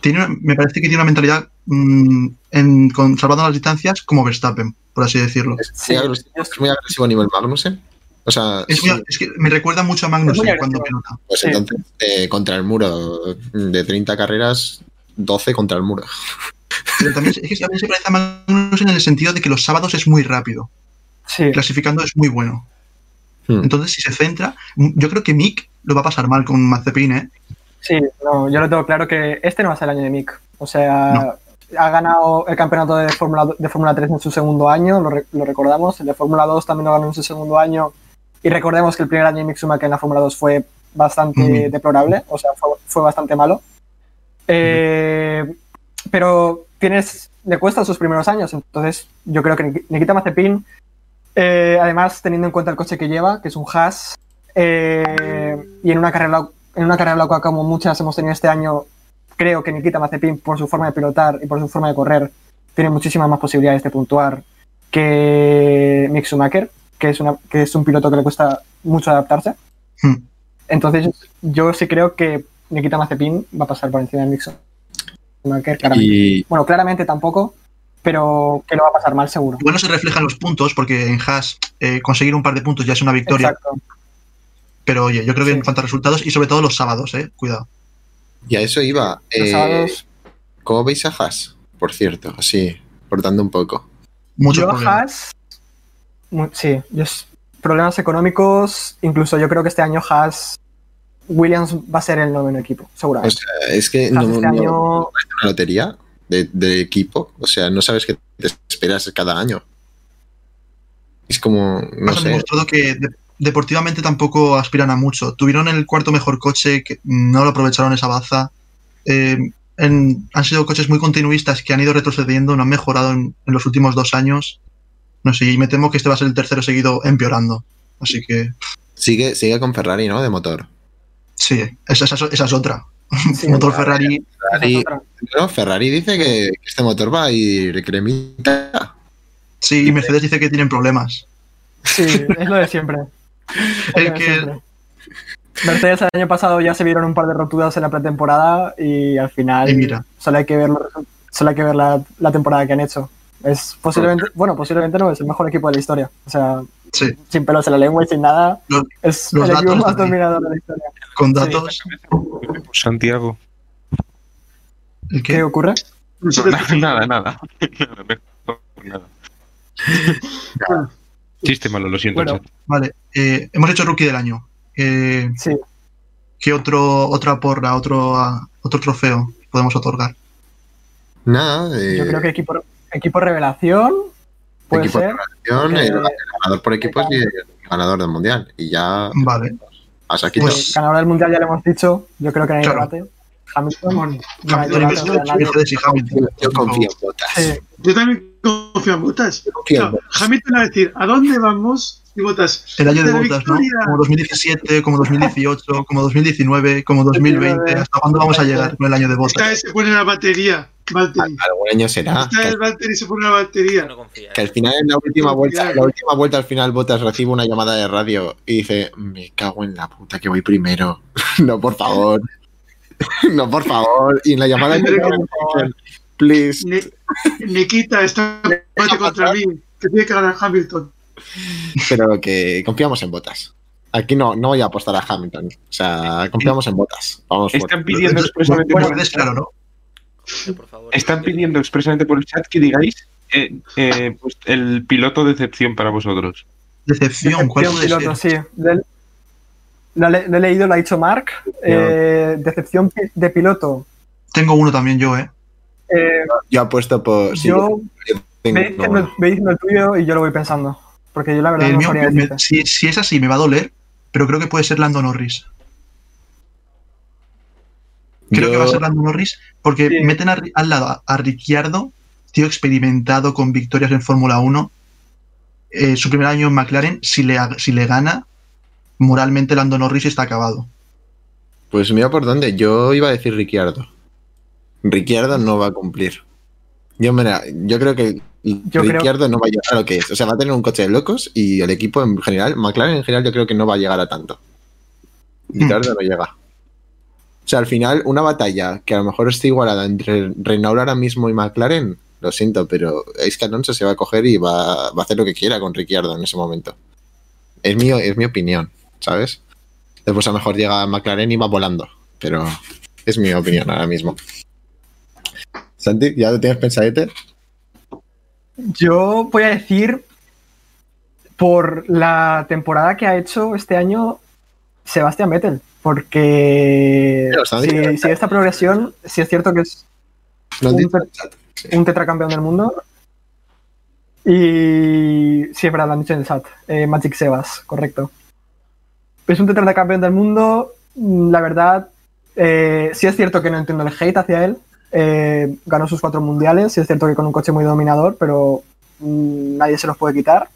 tiene una- me parece que tiene una mentalidad mm, en, con, salvando las distancias como Verstappen, por así decirlo. Sí, es muy agresivo a nivel Magnussen. O sea, Es, sí, muy- es que me recuerda mucho a Magnussen muy cuando pilota. pues sí. entonces, eh, contra el muro, de 30 carreras, 12 contra el muro. Pero también, es que también se parece a Magnussen en el sentido de que los sábados es muy rápido, Sí, clasificando es muy bueno. Hmm. Entonces, si se centra, yo creo que Mick lo va a pasar mal con Mazepin, ¿eh? sí, no, yo lo tengo claro que este no va a ser el año de Mick. O sea, ha ganado el campeonato de Fórmula de Fórmula 3 en su segundo año, lo, re- lo recordamos. El de Fórmula 2 también lo ganó en su segundo año. Y recordemos que el primer año de Mick Schumacher en la Fórmula 2 fue bastante deplorable, o sea, fue, fue bastante malo. Eh, Pero tienes, le cuesta sus primeros años, entonces yo creo que Nik- Nikita Mazepin, eh, además teniendo en cuenta el coche que lleva, que es un Haas, eh, y en una carrera en una carrera loca como muchas hemos tenido este año, creo que Nikita Mazepin, por su forma de pilotar y por su forma de correr, tiene muchísimas más posibilidades de puntuar que Mick Schumacher, que es, una, que es un piloto que le cuesta mucho adaptarse. Hmm. Entonces, yo sí creo que Nikita Mazepin va a pasar por encima de claramente. Y Bueno, claramente tampoco, pero que lo va a pasar mal seguro. Igual no se reflejan los puntos, porque en Haas eh, conseguir un par de puntos ya es una victoria. Exacto. Pero oye, yo creo que Sí. en cuanto a resultados, y sobre todo los sábados, ¿eh? Cuidado. y a eso iba. Los eh, sábados, ¿Cómo veis a Haas? Por cierto, así, cortando un poco. Muchos yo problemas. Haas, Sí, problemas económicos, incluso yo creo que este año Haas, Williams va a ser el noveno equipo, O seguramente. sea, es que Haas no, este no- año, no es una lotería de, de equipo. O sea, no sabes qué te esperas cada año. Es como, no sé. demostrado que de- deportivamente tampoco aspiran a mucho. Tuvieron el cuarto mejor coche, que no lo aprovecharon esa baza. Eh, en- han sido coches muy continuistas que han ido retrocediendo, no han mejorado en, en los últimos dos años. No sé, y me temo que este va a ser el tercero seguido empeorando. Así que Sigue, sigue con Ferrari, ¿no? De motor. sí, esa, esa- esa es otra. Sí, Motor. Ferrari, Ferrari, otra. no, Ferrari dice que este motor va a ir cremita. sí, y Mercedes dice que tienen problemas. Sí, es lo de siempre. Es El lo de que- siempre. Mercedes el año pasado ya se vieron un par de roturas en la pretemporada y al final Y mira. solo hay que ver, solo hay que ver la, la temporada que han hecho. Es posiblemente, bueno, posiblemente no, es el mejor equipo de la historia. O sea, Sí, sin pelos en la lengua y sin nada, Los- es los el equipo más dominador de la historia. con datos. Santiago. ¿El ¿Qué qué? ocurre? Nada, nada. Nada, mejor, nada. Bueno, Chiste malo, lo siento. Bueno. Vale, eh, hemos hecho rookie del año. Eh, Sí, ¿Qué otro, otra porra, otro, ah, otro trofeo podemos otorgar? Nada, eh, yo creo que equipo, equipo revelación puede equipo ser. revelación, el, el ganador por equipos y el ganador del mundial. Y ya Vale, a saquito. Pues- Ganador del mundial ya lo hemos dicho, yo creo que no hay Claro. debate. Hamilton, yo confío en botas. Yo también confío en botas. Hamilton va a decir, ¿a dónde vamos? Y Botas. El año de la botas, ¿no? Como 2017, como 2018, como 2019, como 2020. ¿Hasta cuándo vamos a llegar con el año de Esta botas? vez se pone la batería, Valtteri. Algún año será. Esta vez Valtteri se pone la batería. No confía. Que al final, en la última No, vuelta, la última vuelta, al final, Botas recibe una llamada de radio y dice: Me cago en la puta que voy primero. no, por favor. no, por favor. Y en la llamada que- dicen, please. Nikita está contra mí, que tiene que ganar Hamilton. Pero que confiamos en Botas. Aquí no, no voy a apostar a Hamilton. O sea, confiamos en Botas. Vamos fuerte. Están pidiendo expresamente por el claro, ¿no? Están pidiendo expresamente por el chat que digáis eh, eh, pues, el piloto de excepción para vosotros. Decepción, ¿cuál puede piloto, ser? sí. Lo, lo he lo he leído, lo ha dicho Mark. Eh, decepción de piloto. Tengo uno también yo, ¿eh? Eh, Yo apuesto por. sí, yo tengo- ve diciendo, el- ve diciendo el tuyo y yo lo voy pensando. Porque yo la verdad El no mío, me- si, si es así, me va a doler, pero creo que puede ser Lando Norris. Creo yo- que va a ser Lando Norris porque Sí. meten a al lado a, a Ricciardo, tío experimentado con victorias en Fórmula 1. eh, su primer año en McLaren, si le, si le gana, moralmente Lando Norris está acabado. Pues mira por dónde. Yo iba a decir Ricciardo. Ricciardo no va a cumplir. Yo, mira, yo creo que creo- Ricciardo no va a llegar a lo que es. O sea, va a tener un coche de locos y el equipo en general, McLaren en general, yo creo que no va a llegar a tanto. Ricciardo no llega. O sea, al final, una batalla que a lo mejor esté igualada entre Renault ahora mismo y McLaren, lo siento, pero es que Alonso se va a coger y va, va a hacer lo que quiera con Ricciardo en ese momento. Es mi, es mi opinión, ¿sabes? Después a lo mejor llega McLaren y va volando, pero es mi opinión ahora mismo. Santi, ¿ya lo tienes pensadete? Yo voy a decir, por la temporada que ha hecho este año Sebastián Vettel, porque si, esta progresión, si es cierto que es Un un tetracampeón del mundo, y sí, es verdad, lo han dicho en el chat, eh, Magic Sebas, correcto. Es un tetracampeón del mundo, la verdad, eh, sí es cierto que no entiendo el hate hacia él, eh, ganó sus cuatro mundiales, sí es cierto que con un coche muy dominador, pero mm, nadie se los puede quitar.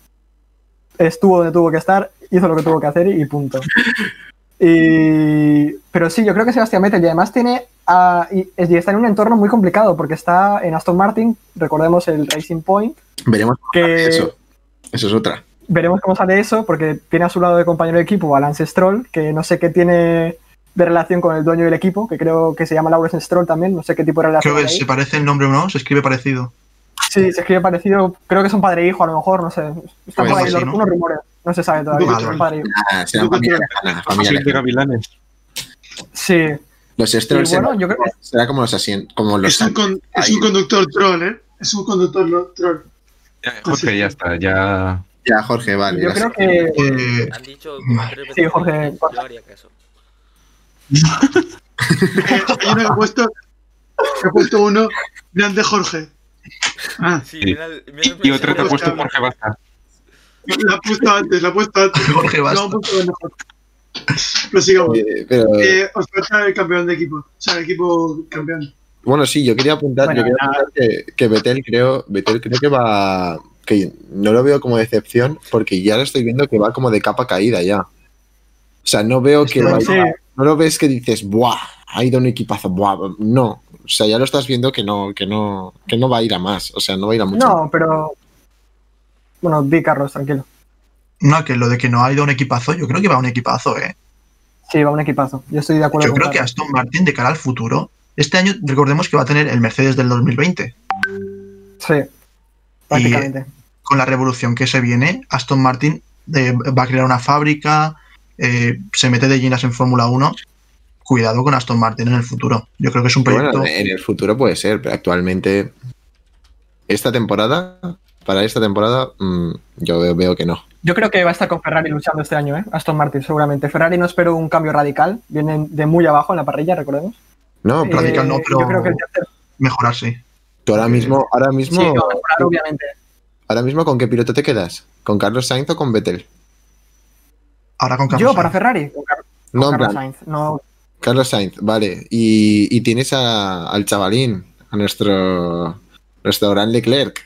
Estuvo donde tuvo que estar, hizo lo que tuvo que hacer y punto. Y- pero sí, yo creo que Sebastián Vettel y además tiene a- y, y está en un entorno muy complicado porque está en Aston Martin, recordemos el Racing Point, Veremos cómo que sale eso. Eso es otra. veremos cómo sale eso porque tiene a su lado de compañero de equipo a Lance Stroll, que no sé qué tiene de relación con el dueño del equipo, que creo que se llama Lawrence Stroll también, no sé qué tipo de relación Creo que se parece el nombre o no, se escribe parecido. Sí, se escribe parecido, creo que son padre e hijo a lo mejor, no sé. Están Pues por ahí así, los- ¿no? unos rumores, no se sabe todavía. Vale, son padre e hijo. Ah, serán familia lejana, de. Gavilanes. Sí, Los bueno, yo creo que- será como los asien- como los Es un, con- es ahí. un conductor troll, ¿eh? Es un conductor troll. Ya, Jorge, ya está, ya. Ya, Jorge, vale. Yo ya creo sé. que Eh, Han dicho tres veces. Sí, Jorge, Yo haría caso. Eh, hay uno que he puesto, he puesto uno, grande Jorge. Ah, Sí, mira mira Y, y otro te ha puesto Jorge Baza. la he puesto antes, la he puesto antes. Jorge No, Basta. un punto de mejor. Prosigamos. Eh, pero, Eh, os falta el campeón de equipo. O sea, el equipo campeón. bueno, sí, yo quería apuntar, Bueno, yo quería apuntar que, que Betel creo, Betel creo que va, que no lo veo como decepción, porque ya lo estoy viendo que va como de capa caída ya. O sea, no veo que vaya- sí. No lo ves que dices, ¡buah! Ha ido un equipazo, ¡buah! No. O sea, ya lo estás viendo que no, que no, que no va a ir a más. O sea, no va a ir a mucho. No, pero. Bueno, di Carlos, tranquilo. No, que lo de que no ha ido un equipazo, yo creo que va un equipazo, ¿eh? Sí, va un equipazo. Yo estoy de acuerdo Yo con creo que. Aston Martin, de cara al futuro, este año recordemos que va a tener el Mercedes del 2020. Sí, prácticamente. Con la revolución que se viene, Aston Martin eh, va a crear una fábrica, eh, se mete de llenas en Fórmula 1. Cuidado con Aston Martin en el futuro. Yo creo que es un proyecto. Bueno, en el futuro puede ser, pero actualmente, esta temporada, para esta temporada, mm, yo veo, veo que no. Yo creo que va a estar con Ferrari luchando este año, ¿eh? Aston Martin, seguramente. Ferrari no espero un cambio radical. Vienen de muy abajo en la parrilla, recordemos. No, pero Radical no, Eh, pero- Yo creo que el tercer. mejorar, sí. tú ahora mismo, ahora Sí, mismo, no, mejorar, obviamente. ahora mismo, ¿con qué piloto te quedas? ¿Con Carlos Sainz o con Vettel? Ahora con Carlos Yo, Sainz. para Ferrari. Con Car- con No, Carlos Sainz. No, Carlos Sainz, vale. Y, y tienes a- al chavalín, a nuestro, gran Leclerc.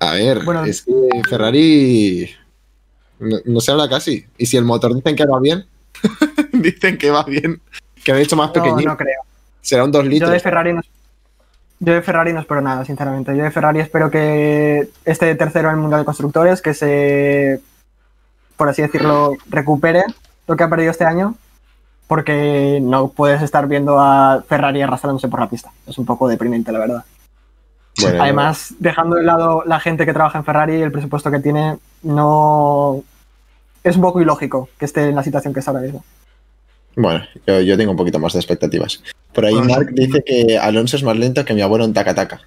A ver, Bueno. es que Ferrari no, no se habla casi. Y si el motor dicen que va bien, dicen que va bien, que han hecho más no, pequeñito, no creo. será un 2 Yo litros. de Ferrari no. Yo de Ferrari no espero nada, sinceramente. Yo de Ferrari espero que esté tercero en el Mundial de Constructores, que se, por así decirlo, recupere lo que ha perdido este año, porque no puedes estar viendo a Ferrari arrastrándose por la pista. Es un poco deprimente, la verdad. Bueno, Además, dejando de lado la gente que trabaja en Ferrari, el presupuesto que tiene, no. Es un poco ilógico que esté en la situación que está ahora mismo. Bueno, yo, yo tengo un poquito más de expectativas. Por ahí Bueno, Mark sí. dice que Alonso es más lento que mi abuelo en Taka Taka.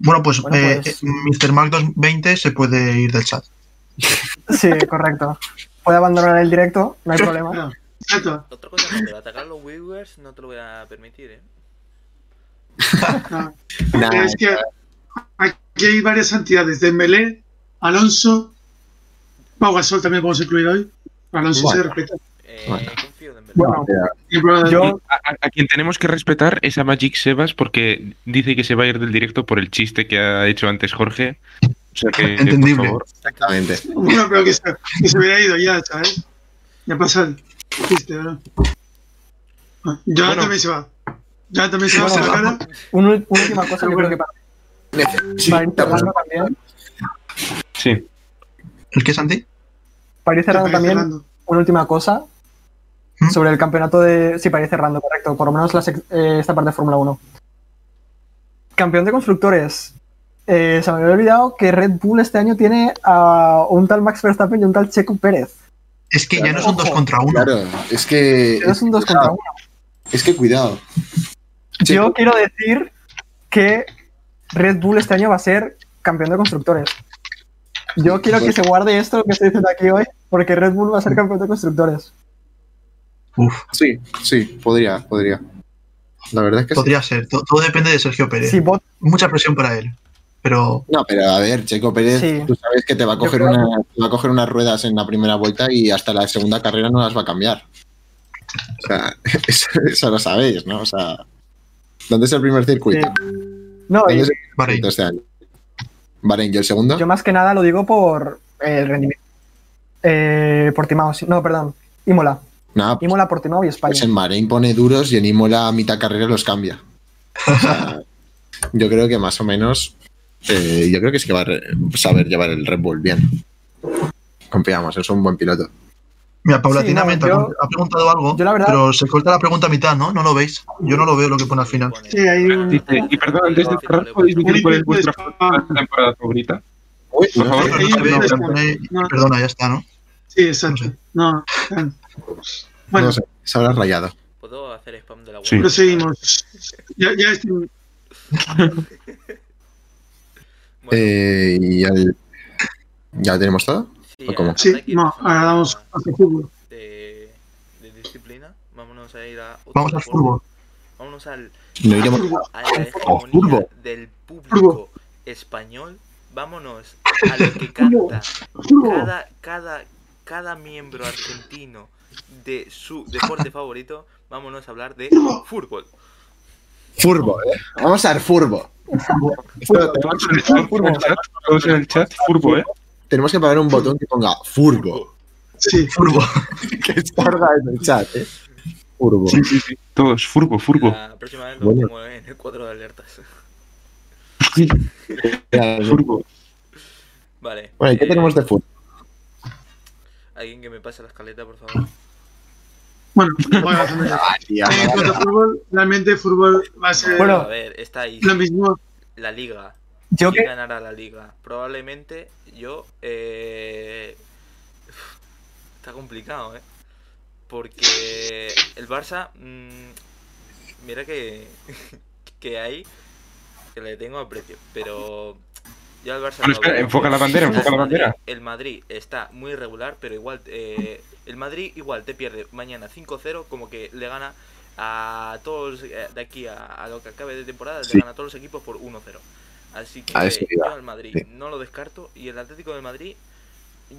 Bueno, pues, Bueno, eh, pues- eh, Mr. Mark 220 se puede ir del chat. Sí, correcto. Puede abandonar el directo, no hay problema. No, exacto. Otra cosa, atacar a los viewers no te lo voy a permitir, ¿eh? No. Nah, es que aquí hay varias entidades. Dembélé, Alonso, Pau Gasol también podemos incluir hoy. Alonso Bueno. se respeta. Eh, Bueno. Bueno, de- yo, A, a- a quien tenemos que respetar es a Magic Sebas porque dice que se va a ir del directo por el chiste que ha hecho antes Jorge. Sea que, Entendible. por favor. Exactamente. Bueno, pero que se, que se hubiera ido ya, ¿sabes? Ya pasa el chiste, ¿verdad? Ah, Jonathan Bueno. también se va. Jonathan también se va, Bueno, se la cara. un- una última cosa, yo creo que para, Sí, para ir cerrando también, Sí. ¿El qué, Santi? para ir cerrando también, cerrando. una última cosa ¿Mm? sobre el campeonato de. Sí, para ir cerrando, correcto. Por lo menos la sec- eh, esta parte de Fórmula 1. Campeón de constructores. Eh, se me había olvidado que Red Bull este año tiene a un tal Max Verstappen y un tal Checo Pérez. Es que ya no son dos contra uno. Claro, es que. Es un 2 contra 1. Es que cuidado. Yo quiero decir que Red Bull este año va a ser campeón de constructores. Yo quiero que se guarde esto que estoy diciendo aquí hoy, porque Red Bull va a ser campeón de constructores. Uf, Sí, sí, podría, podría. La verdad es que sí. podría ser. To- Todo, depende de Sergio Pérez. Mucha presión para él. Pero No, pero a ver, Checo Pérez, Sí. tú sabes que te va a coger creo- una, te va a coger unas ruedas en la primera vuelta y hasta la segunda carrera no las va a cambiar. O sea, eso, eso lo sabéis, ¿no? O sea, ¿dónde es el primer circuito? no, ¿Dónde y es el Bahrein. este año? Bahrein, ¿y el segundo? yo más que nada lo digo por el rendimiento. Eh, Portimao, sí- no, perdón, Imola. No, pues, Imola, Portimao y España. pues en Bahrein pone duros y en Imola a mitad carrera los cambia. O sea, yo creo que más o menos, eh, yo creo que sí que va a saber llevar el Red Bull bien. Confiamos, es un buen piloto. Mira, paulatinamente Sí, no, ha- yo- ha preguntado algo, yo la verdad- pero se corta la pregunta a mitad, ¿no? No lo veis. Yo no lo veo lo que pone al final. Sí, hay un. Dice, y perdón, antes de cerrar, ¿podéis decir cuál es vuestra temporada favorita? Uy, Por no, favor, Pero ahí no no pero No. Perdona, ya está, ¿no? Sí, exacto. No, claro. Bueno, no sé, se habrá rayado. ¿Puedo hacer spam de la web? Sí. proseguimos. Ya, ya estoy. Bueno, Eh, y ¿Ya tenemos todo? Sí, ¿O cómo? ahora Sí, no, a ahora damos hacia fútbol. de, de disciplina. Vámonos a ir a otro Vamos al fútbol. Vámonos al, No iremos a la hegemonía del público español. Vámonos a lo que canta cada, cada, cada miembro argentino de su deporte favorito. Vámonos a hablar de fútbol. Furbo, ¿eh? Vamos a ver Furbo. Furbo, ¿eh? tenemos que poner un botón que ponga Furbo. Sí, Furbo. Que salga en el chat, ¿eh? Furbo. Sí, sí, sí. Todos, furbo, furbo. La próxima vez lo Bueno. pongo en el cuadro de alertas. Furbo. Vale. Bueno, ¿y qué eh, tenemos de fútbol? Alguien que me pase la escaleta, por favor. Bueno, bueno, en cuanto a fútbol, realmente fútbol va a ser Bueno. a ver, está ahí. lo mismo. La liga. Yo ¿Quién que ganará la liga? Probablemente yo. Eh... Está complicado, ¿eh? Porque el Barça. mm, mira que. que hay. Que le tengo aprecio. Pero. Yo al Barça. Bueno, no espera, veo. enfoca la bandera, El enfoca la Madrid- bandera. El Madrid está muy irregular, pero igual. eh, el Madrid igual te pierde mañana 5-0, como que le gana a todos eh, de aquí a, a lo que acabe de temporada, Sí. le gana a todos los equipos por 1-0. Así que yo al Madrid Sí. no lo descarto. Y el Atlético de Madrid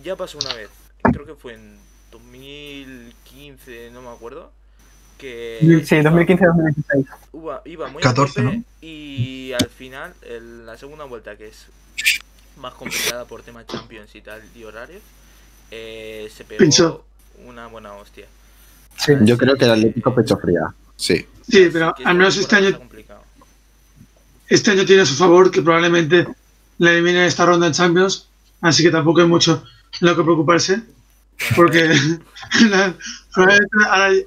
ya pasó una vez. Creo que fue en 2015, no me acuerdo. Que sí, 2015-2016. iba, iba muy 14, a tope ¿no? y al final, el- la segunda vuelta, que es más complicada por tema Champions y tal y horarios, eh, se pegó Pinchó. una buena hostia. Sí. Yo creo que el Atlético pecho fría. Sí. Sí, pero al menos este año, este año tiene a su favor que probablemente le eliminen esta ronda en Champions, así que tampoco hay mucho lo que preocuparse, porque ahora,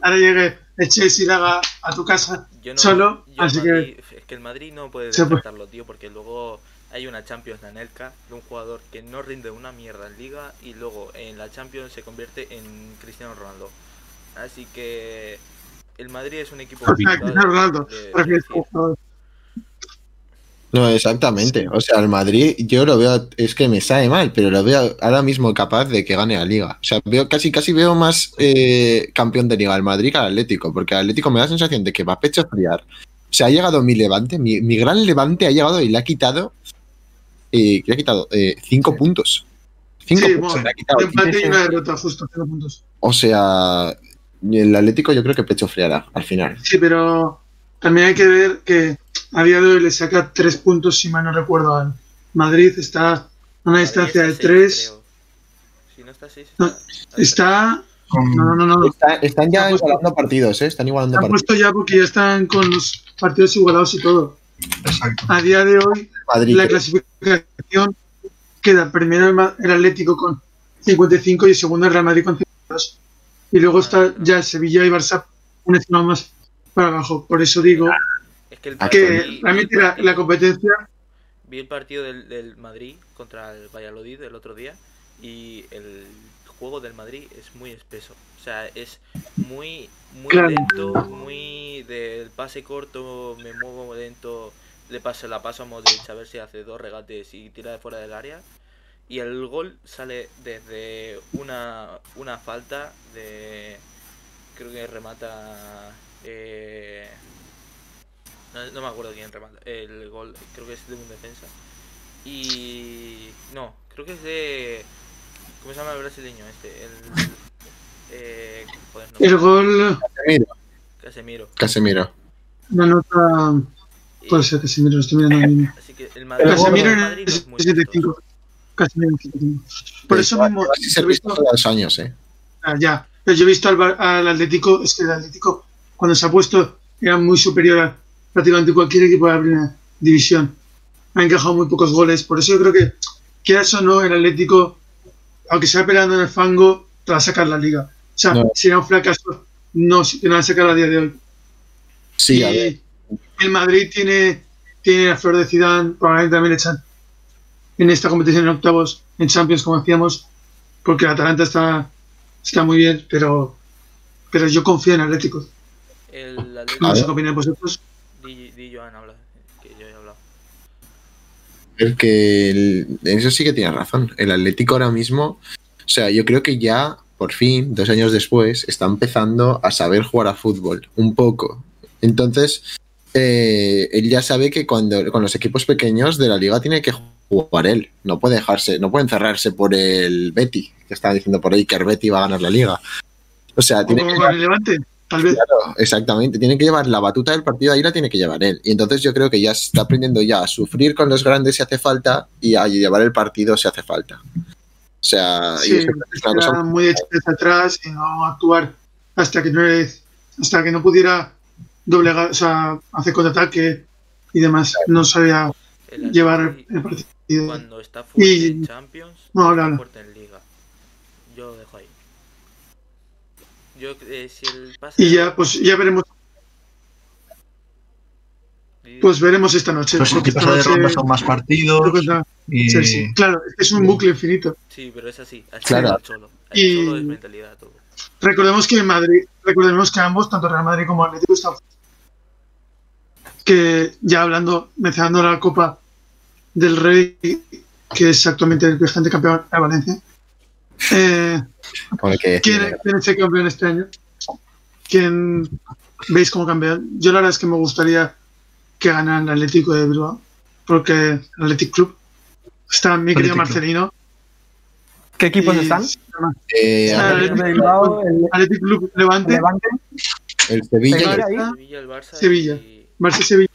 ahora llegue y le haga a tu casa. Yo solo, yo así Madrid- es que el Madrid no puede descartarlo, tío, porque luego hay una Champions, la Nelca, de un jugador que no rinde una mierda en Liga y luego en la Champions se convierte en Cristiano Ronaldo. Así que el Madrid es un equipo O sea, complicado Cristiano Ronaldo, de- de prefieres decir. jugador. No, exactamente. O sea, el Madrid yo lo veo, es que me sabe mal, pero lo veo ahora mismo capaz de que gane la liga. O sea, veo casi casi veo más eh, campeón de liga al Madrid que al Atlético, porque al Atlético me da la sensación de que va a pecho friar. O sea, ha llegado mi levante, mi, mi gran levante ha llegado y le ha quitado, eh, le ha quitado eh, cinco puntos. Cinco Sí, puntos bueno, le ha quitado. un empate sí, y sí. una derrota, justo, cero puntos. O sea, el Atlético yo creo que pecho friará al final. Sí, pero también hay que ver que a día de hoy le saca tres puntos, si mal no recuerdo, al Madrid. Está a una Madrid distancia está de tres. creo. Si no está seis, No, está- Está. Con- No, no, no, no. Está- están ya puesto- igualando partidos, ¿eh? Están igualando han partidos. puesto ya porque ya están con los partidos igualados y todo. Exacto. A día de hoy, Madrid, la creo. clasificación queda primero el, Atlético con 55 y el segundo el Real Madrid con 52. Y luego está ya el Sevilla y Barça un encima más para abajo. Por eso digo Es que el Ah, que realmente la, la competencia. Vi el partido del, del Madrid contra el Valladolid el otro día y el juego del Madrid es muy espeso. O sea, es muy, muy Claro. lento, muy del pase corto, me muevo lento, le paso la paso a Modric a ver si hace dos regates y tira de fuera del área. Y el gol sale desde una, una falta de... Creo que remata... eh, no, no me acuerdo quién remata. El gol creo que es de un defensa. Y... No, creo que es de... ¿Cómo se llama el brasileño este? El... Eh, joder, no, El gol Casemiro. Casemiro. Casemiro. la nota. Puede ser Casemiro, estoy mirando mismo. Así que el Madrid, Casemiro el Madrid es muy 75. Casemiro en el 75. Por eso mismo. Así se ha visto todos los años, ¿eh? Ah, ya. Pero yo he visto al, al Atlético, es que el Atlético, cuando se ha puesto, era muy superior a prácticamente cualquier equipo de la primera división. Ha encajado muy pocos goles. Por eso yo creo que, quieras o no, el Atlético, aunque sea peleando en el fango, te va a sacar la liga. O sea, No. sería un fracaso no la van a sacar a día de hoy. Sí, a y ver. el Madrid tiene, tiene a Flor de Zidane, probablemente también le echan en esta competición en octavos, en Champions, como decíamos, porque el Atalanta está, está muy bien, pero, pero yo confío en Atlético. El No Atlético... sé qué opináis vosotros. Di, di Joan, habla. Que yo he hablado. Es que el- eso sí que tiene razón. El Atlético ahora mismo, o sea, yo creo que ya, por fin, dos años después, está empezando a saber jugar a fútbol, un poco. Entonces, eh, él ya sabe que cuando con los equipos pequeños de la liga tiene que jugar él. No puede dejarse, no puede encerrarse por el Betty, que estaba diciendo por ahí que el Betty va a ganar la liga. O sea, tiene que Levante, tal vez. Claro, exactamente. Tiene que llevar la batuta del partido ahí, la tiene que llevar él. Y entonces yo creo que ya está aprendiendo ya a sufrir con los grandes si hace falta y a llevar el partido si hace falta. O sea, y Sí, es una cosa muy desde atrás y no actuar hasta que no, hasta que no pudiera doblegar, o sea, hacer contraataque y demás. No sabía El llevar el partido. cuando está fuerte Y- en Champions, No, no, no. fuerte en Liga. Yo lo dejo ahí. Yo, eh, si el pasa Y ya, pues ya veremos, pues veremos esta noche. Pues si porque de esta noche ronda son más partidos está y Chelsea. Claro, es un bucle infinito. Sí, pero es así. Así Claro. es el Cholo. El Y- Cholo es mentalidad todo. Recordemos que en Madrid, recordemos que ambos, tanto Real Madrid como Atlético, están que ya hablando, mencionando la Copa del Rey, que es actualmente el vigente campeón de Valencia. Eh, ¿quién, quién es el campeón este año? ¿Quién veis como campeón? Yo la verdad es que me gustaría que ganara el Atlético de Bilbao, porque el Athletic Club está mi querido. Marcelino. ¿Qué equipos y- están? eh, Ah, El de Bilbao, el Athletic Club Levante, Levante. el Sevilla Sevilla. el Barça Sevilla. y- Barça Sevilla.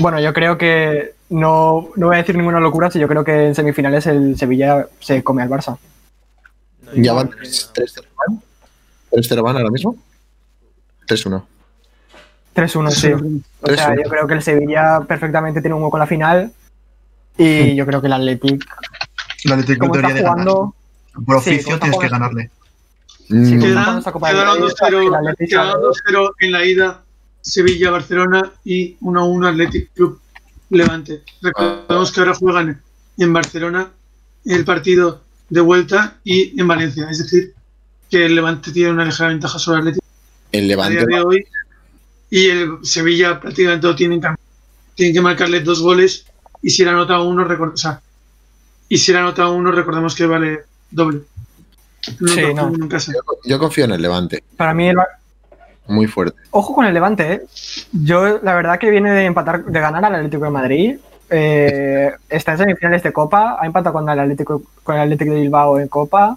Bueno, yo creo que no, no voy a decir ninguna locura si yo creo que en semifinales el Sevilla se come al Barça. no, ya van no, 3-0 van. 3-0 van ahora mismo. 3-1. 3-1, sí. O sea, 3-1. yo creo que el Sevilla perfectamente tiene un hueco en la final. Y yo creo que el Athletic, el Atlético como está de jugando, Por sí, oficio está tienes que jugando- ganarle. Mm, Sí, del quedaron Rey, 2-0 el Athletic quedaron sabe- 2-0 en la ida Sevilla-Barcelona y 1-1 Athletic Club Levante. Recordemos que ahora juegan en Barcelona el partido de vuelta y en Valencia. Es decir, que el Levante tiene una ligera ventaja sobre el Athletic el a Levante día de hoy y el Sevilla prácticamente lo tienen que, tienen que marcarle dos goles y si le anota uno, record- o sea, y si le anota uno, recordemos que vale doble. No Sí, no. casa. yo confío en el Levante, Para mí, el muy fuerte. ojo con el Levante, ¿eh? Yo, la verdad, que viene de empatar, de ganar al Atlético de Madrid. eh, está en semifinales de Copa. Ha empatado con el Atlético, con el Atlético de Bilbao en Copa.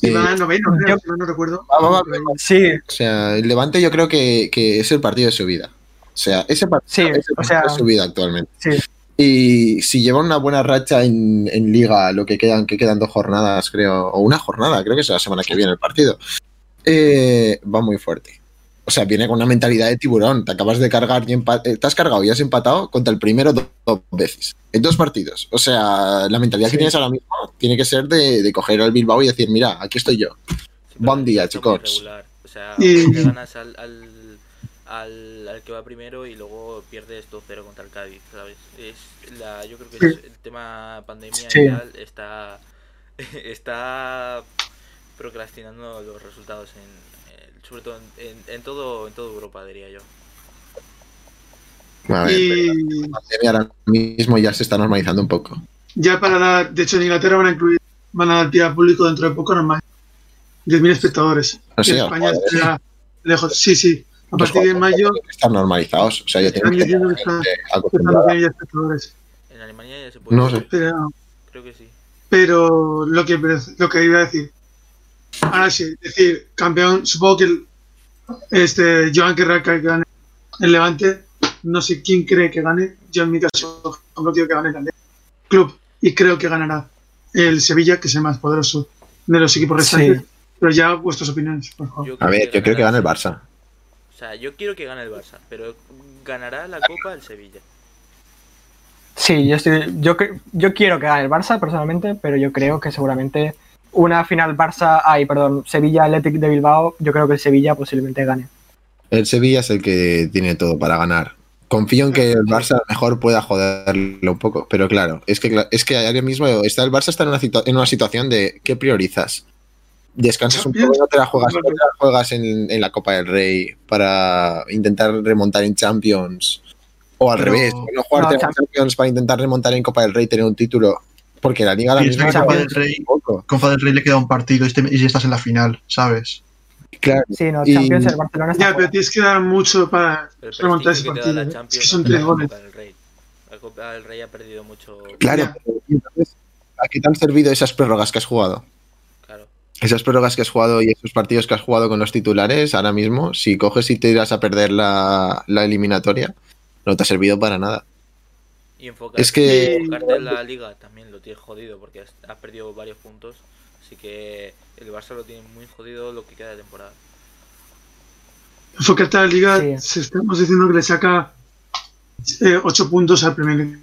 Y Eh, va a noveno, creo, yo- si mal no recuerdo. Va, va, va, Sí, O sea, el Levante yo creo que, que es el partido de su vida. O sea, ese partido Sí, es el o sea- partido de su vida actualmente. sí. Y si lleva una buena racha en, en liga, lo que quedan, que quedan dos jornadas, creo, o una jornada, creo que es la semana que viene el partido, eh, va muy fuerte. O sea, viene con una mentalidad de tiburón. Te acabas de cargar y eh, te has cargado y has empatado contra el primero do- dos veces. En dos partidos. O sea, la mentalidad Sí. que tienes ahora mismo tiene que ser de, de coger al Bilbao y decir, mira, aquí estoy yo. Sí, Buen día, chicos. O sea, le ganas al, al, al, al que va primero y luego pierdes 2-0 contra el Cádiz, ¿sabes? Es la, yo creo que es el tema pandemia Sí. y tal está, está procrastinando los resultados en, en- sobre todo en, en, en todo en toda Europa diría yo. A ver, Y la pandemia ahora mismo ya se está normalizando un poco. ya para dar, de hecho en Inglaterra van a incluir, van a dar pie público dentro de poco, normal. 10.000 espectadores. No sé, en España joder. está lejos. Sí, sí. A Los partir de mayo estar normalizados. O sea, ya tienen Están espectadores. En Alemania ya se puede. No sé. Pero, Creo que sí. pero lo que lo que iba a decir. Ahora sí, decir, campeón, supongo que el- este Joan querrá que gane el Levante. No sé quién cree que gane. Yo en mi caso, no quiero que gane el Club. Y creo que ganará el Sevilla, que es el más poderoso de los equipos restantes. Sí. Pero ya vuestras opiniones, por favor. A ver, yo creo que gana el Barça. O sea, yo quiero que gane el Barça, pero ganará la Copa el Sevilla. Sí, yo, estoy, yo, yo quiero que gane el Barça personalmente, pero yo creo que seguramente una final Barça, ay, perdón, Sevilla Athletic de Bilbao, yo creo que el Sevilla posiblemente gane. El Sevilla es el que tiene todo para ganar. Confío en que el Barça a lo mejor pueda joderlo un poco, pero claro, es que, es que ahora mismo está, el Barça está en una, situa- en una situación de ¿qué priorizas? Descansas un poco, no te la juegas, no te la juegas en, en la Copa del Rey para intentar remontar en Champions O al Pero- revés, no jugarte No, la Champions para intentar remontar en Copa del Rey, tener un título. Porque la Liga Y mismo en Copa del Rey-. Copa del Rey le queda un partido y este- y ya estás en la final, ¿sabes? Claro. Sí, no, Y- Champions, el Barcelona está Ya, pero tienes que dar mucho para El remontar ese partido. la ¿eh? Es que son no tres goles. la del Rey. La Copa del Rey ha perdido mucho. Claro, pero entonces, ¿a qué te han servido esas prórrogas que has jugado? Claro. Esas prórrogas que has jugado y esos partidos que has jugado con los titulares, ahora mismo, si coges y te irás a perder la, la eliminatoria, no te ha servido para nada. Y enfocarte, Es que- enfocarte en la liga también lo tienes jodido porque has, has perdido varios puntos. Así que el Barça lo tiene muy jodido lo que queda de temporada. Enfocarte a la liga, Sí. se estamos diciendo que le saca 8 puntos al primer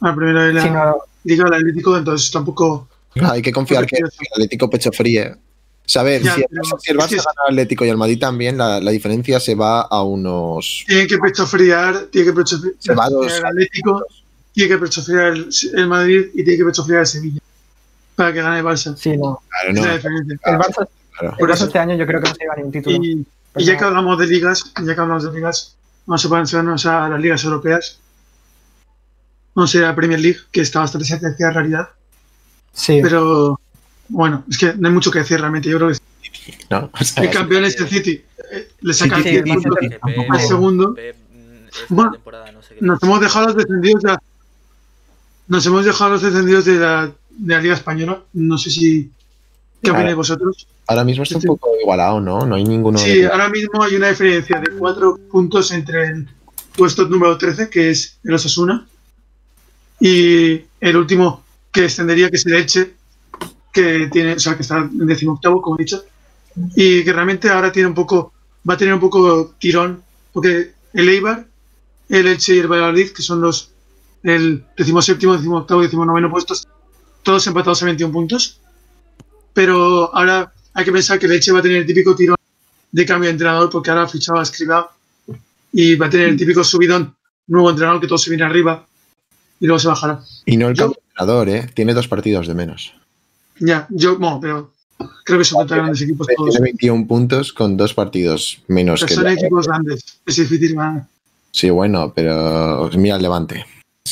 al primero de la Sí, no, liga del Atlético, entonces tampoco Hay que confiar que el Atlético pecho fríe. Saber, Ya, si el pero Barça, es es- gana al Atlético y el Madrid también, la, la diferencia se va a unos... tiene que pechofriar, tiene que pechofriar Se va a dos. el Atlético, tiene que pechofriar el, el Madrid y tiene que pechofriar el Sevilla para que gane el Barça. sí, no. Claro, Es no, la diferencia. El Barça, claro. el Barça eso. este año yo creo que no se lleva ni un título. Y, y ya que hablamos de ligas, ya que hablamos de ligas, vamos a pasarnos a las ligas europeas. Vamos a ir a la Premier League, que está bastante sentenciada en realidad. Sí, Pero bueno, es que no hay mucho que decir realmente. Yo creo que ¿no? O sea, el campeón es el City. Eh, Le saca City, 10 sí, puntos al segundo. Pep, Bueno, no sé Nos hemos dejado los descendidos de la, nos hemos dejado los descendidos de la, de la Liga Española. No sé si. ¿Qué opináis vosotros? ahora mismo está un poco igualado, ¿no? No hay ninguno... Sí, de- ahora mismo hay una diferencia de 4 puntos entre el puesto número 13, que es el Osasuna, y el último que descendería, que es el Elche, que tiene, o sea, que está en decimoctavo, como he dicho, y que realmente ahora tiene un poco, va a tener un poco tirón, porque el Eibar, el Elche y el Valladolid, que son los el decimoséptimo, decimoctavo y decimonoveno puestos, todos empatados a 21 puntos, pero ahora hay que pensar que el Elche va a tener el típico tirón de cambio de entrenador, porque ahora ha fichado a Escribá y va a tener el típico subidón, nuevo entrenador que todo se viene arriba y luego se bajará. Y no el Yo- campeonador, ¿eh? Tiene dos partidos de menos. Ya, yo, bueno, pero creo que son contra grandes equipos todos. Tiene 21 puntos con dos partidos menos Pero que son el- equipos grandes, es difícil ganar. Sí, bueno, pero mira el Levante.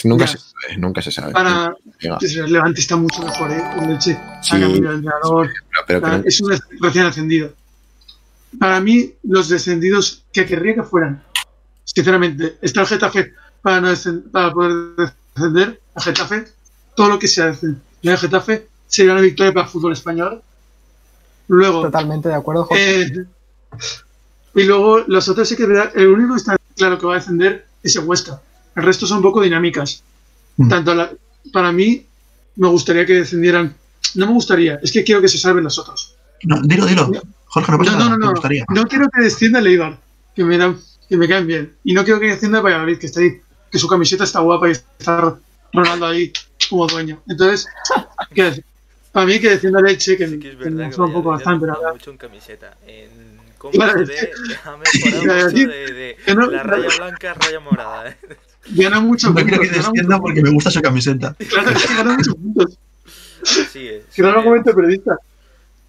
Nunca Ya. se sabe, nunca se sabe. Para el Levante está mucho mejor, ¿eh? El Elche Sí. ha cambiado de entrenador, pero- pero Para- creo- es un recién ascendido. Para mí, los descendidos que querría que fueran, sinceramente, está el Getafe para, no descend- para poder descender, el Getafe, todo lo que sea descender. el Getafe sería una victoria para el fútbol español. Luego, totalmente de acuerdo. Jorge. eh, y luego los otros sí que es verdad, el único que está claro que va a descender es el Huesca. El resto son un poco dinámicas. Mm. Tanto la- para mí, me gustaría que descendieran. No me gustaría, es que quiero que se salven los otros. No, dilo, dilo. Jorge, no pasa No, nada, no, no, me no. gustaría. No quiero que descienda el Eibar, que me, dan, que me caen bien. Y no quiero que descienda el Valladolid, que está ahí, que su camiseta está guapa y está Ronaldo ahí como dueño. Entonces, ¿qué decir? Para mí que descienda el Elche, que, Sí que es que verdad me un poco bastante, la verdad. mucho en camiseta. En cómo Claro, se es ve, ha mejorado mucho de, de no- la raya blanca a raya morada. ¿eh? Gana muchos No quiero puntos. que muchos porque me gusta su camiseta. puntos. Claro, es que gana muchos puntos. Así es. Gran argumento periodista.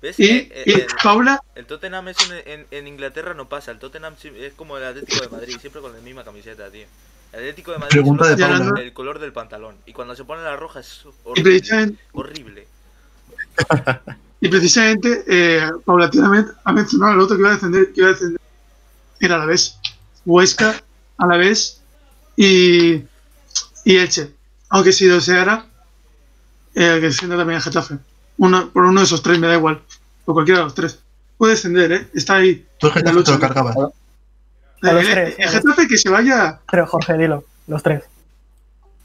¿Ves? Y, Eh, eh, y el, Paula, el Tottenham es en, en- en Inglaterra no pasa. El Tottenham es como el Atlético de Madrid, siempre con la misma camiseta, tío. El Atlético de Madrid Pregunta de Paula. el color del pantalón. Y cuando se pone la roja es horrible. horrible. Y precisamente eh, paulatinamente ha mencionado al otro que iba a descender, que iba a descender. Era Alavés. Huesca, Alavés y, y Elche. Aunque si deseara, eh, que descienda también el Getafe. Uno, por uno de esos tres me da igual. Por cualquiera de los tres. Puede descender, ¿eh? Está ahí. Tú el Getafe La te lo cargabas. A los el, tres, el a los- Getafe que se vaya. Pero Jorge, dilo, los tres.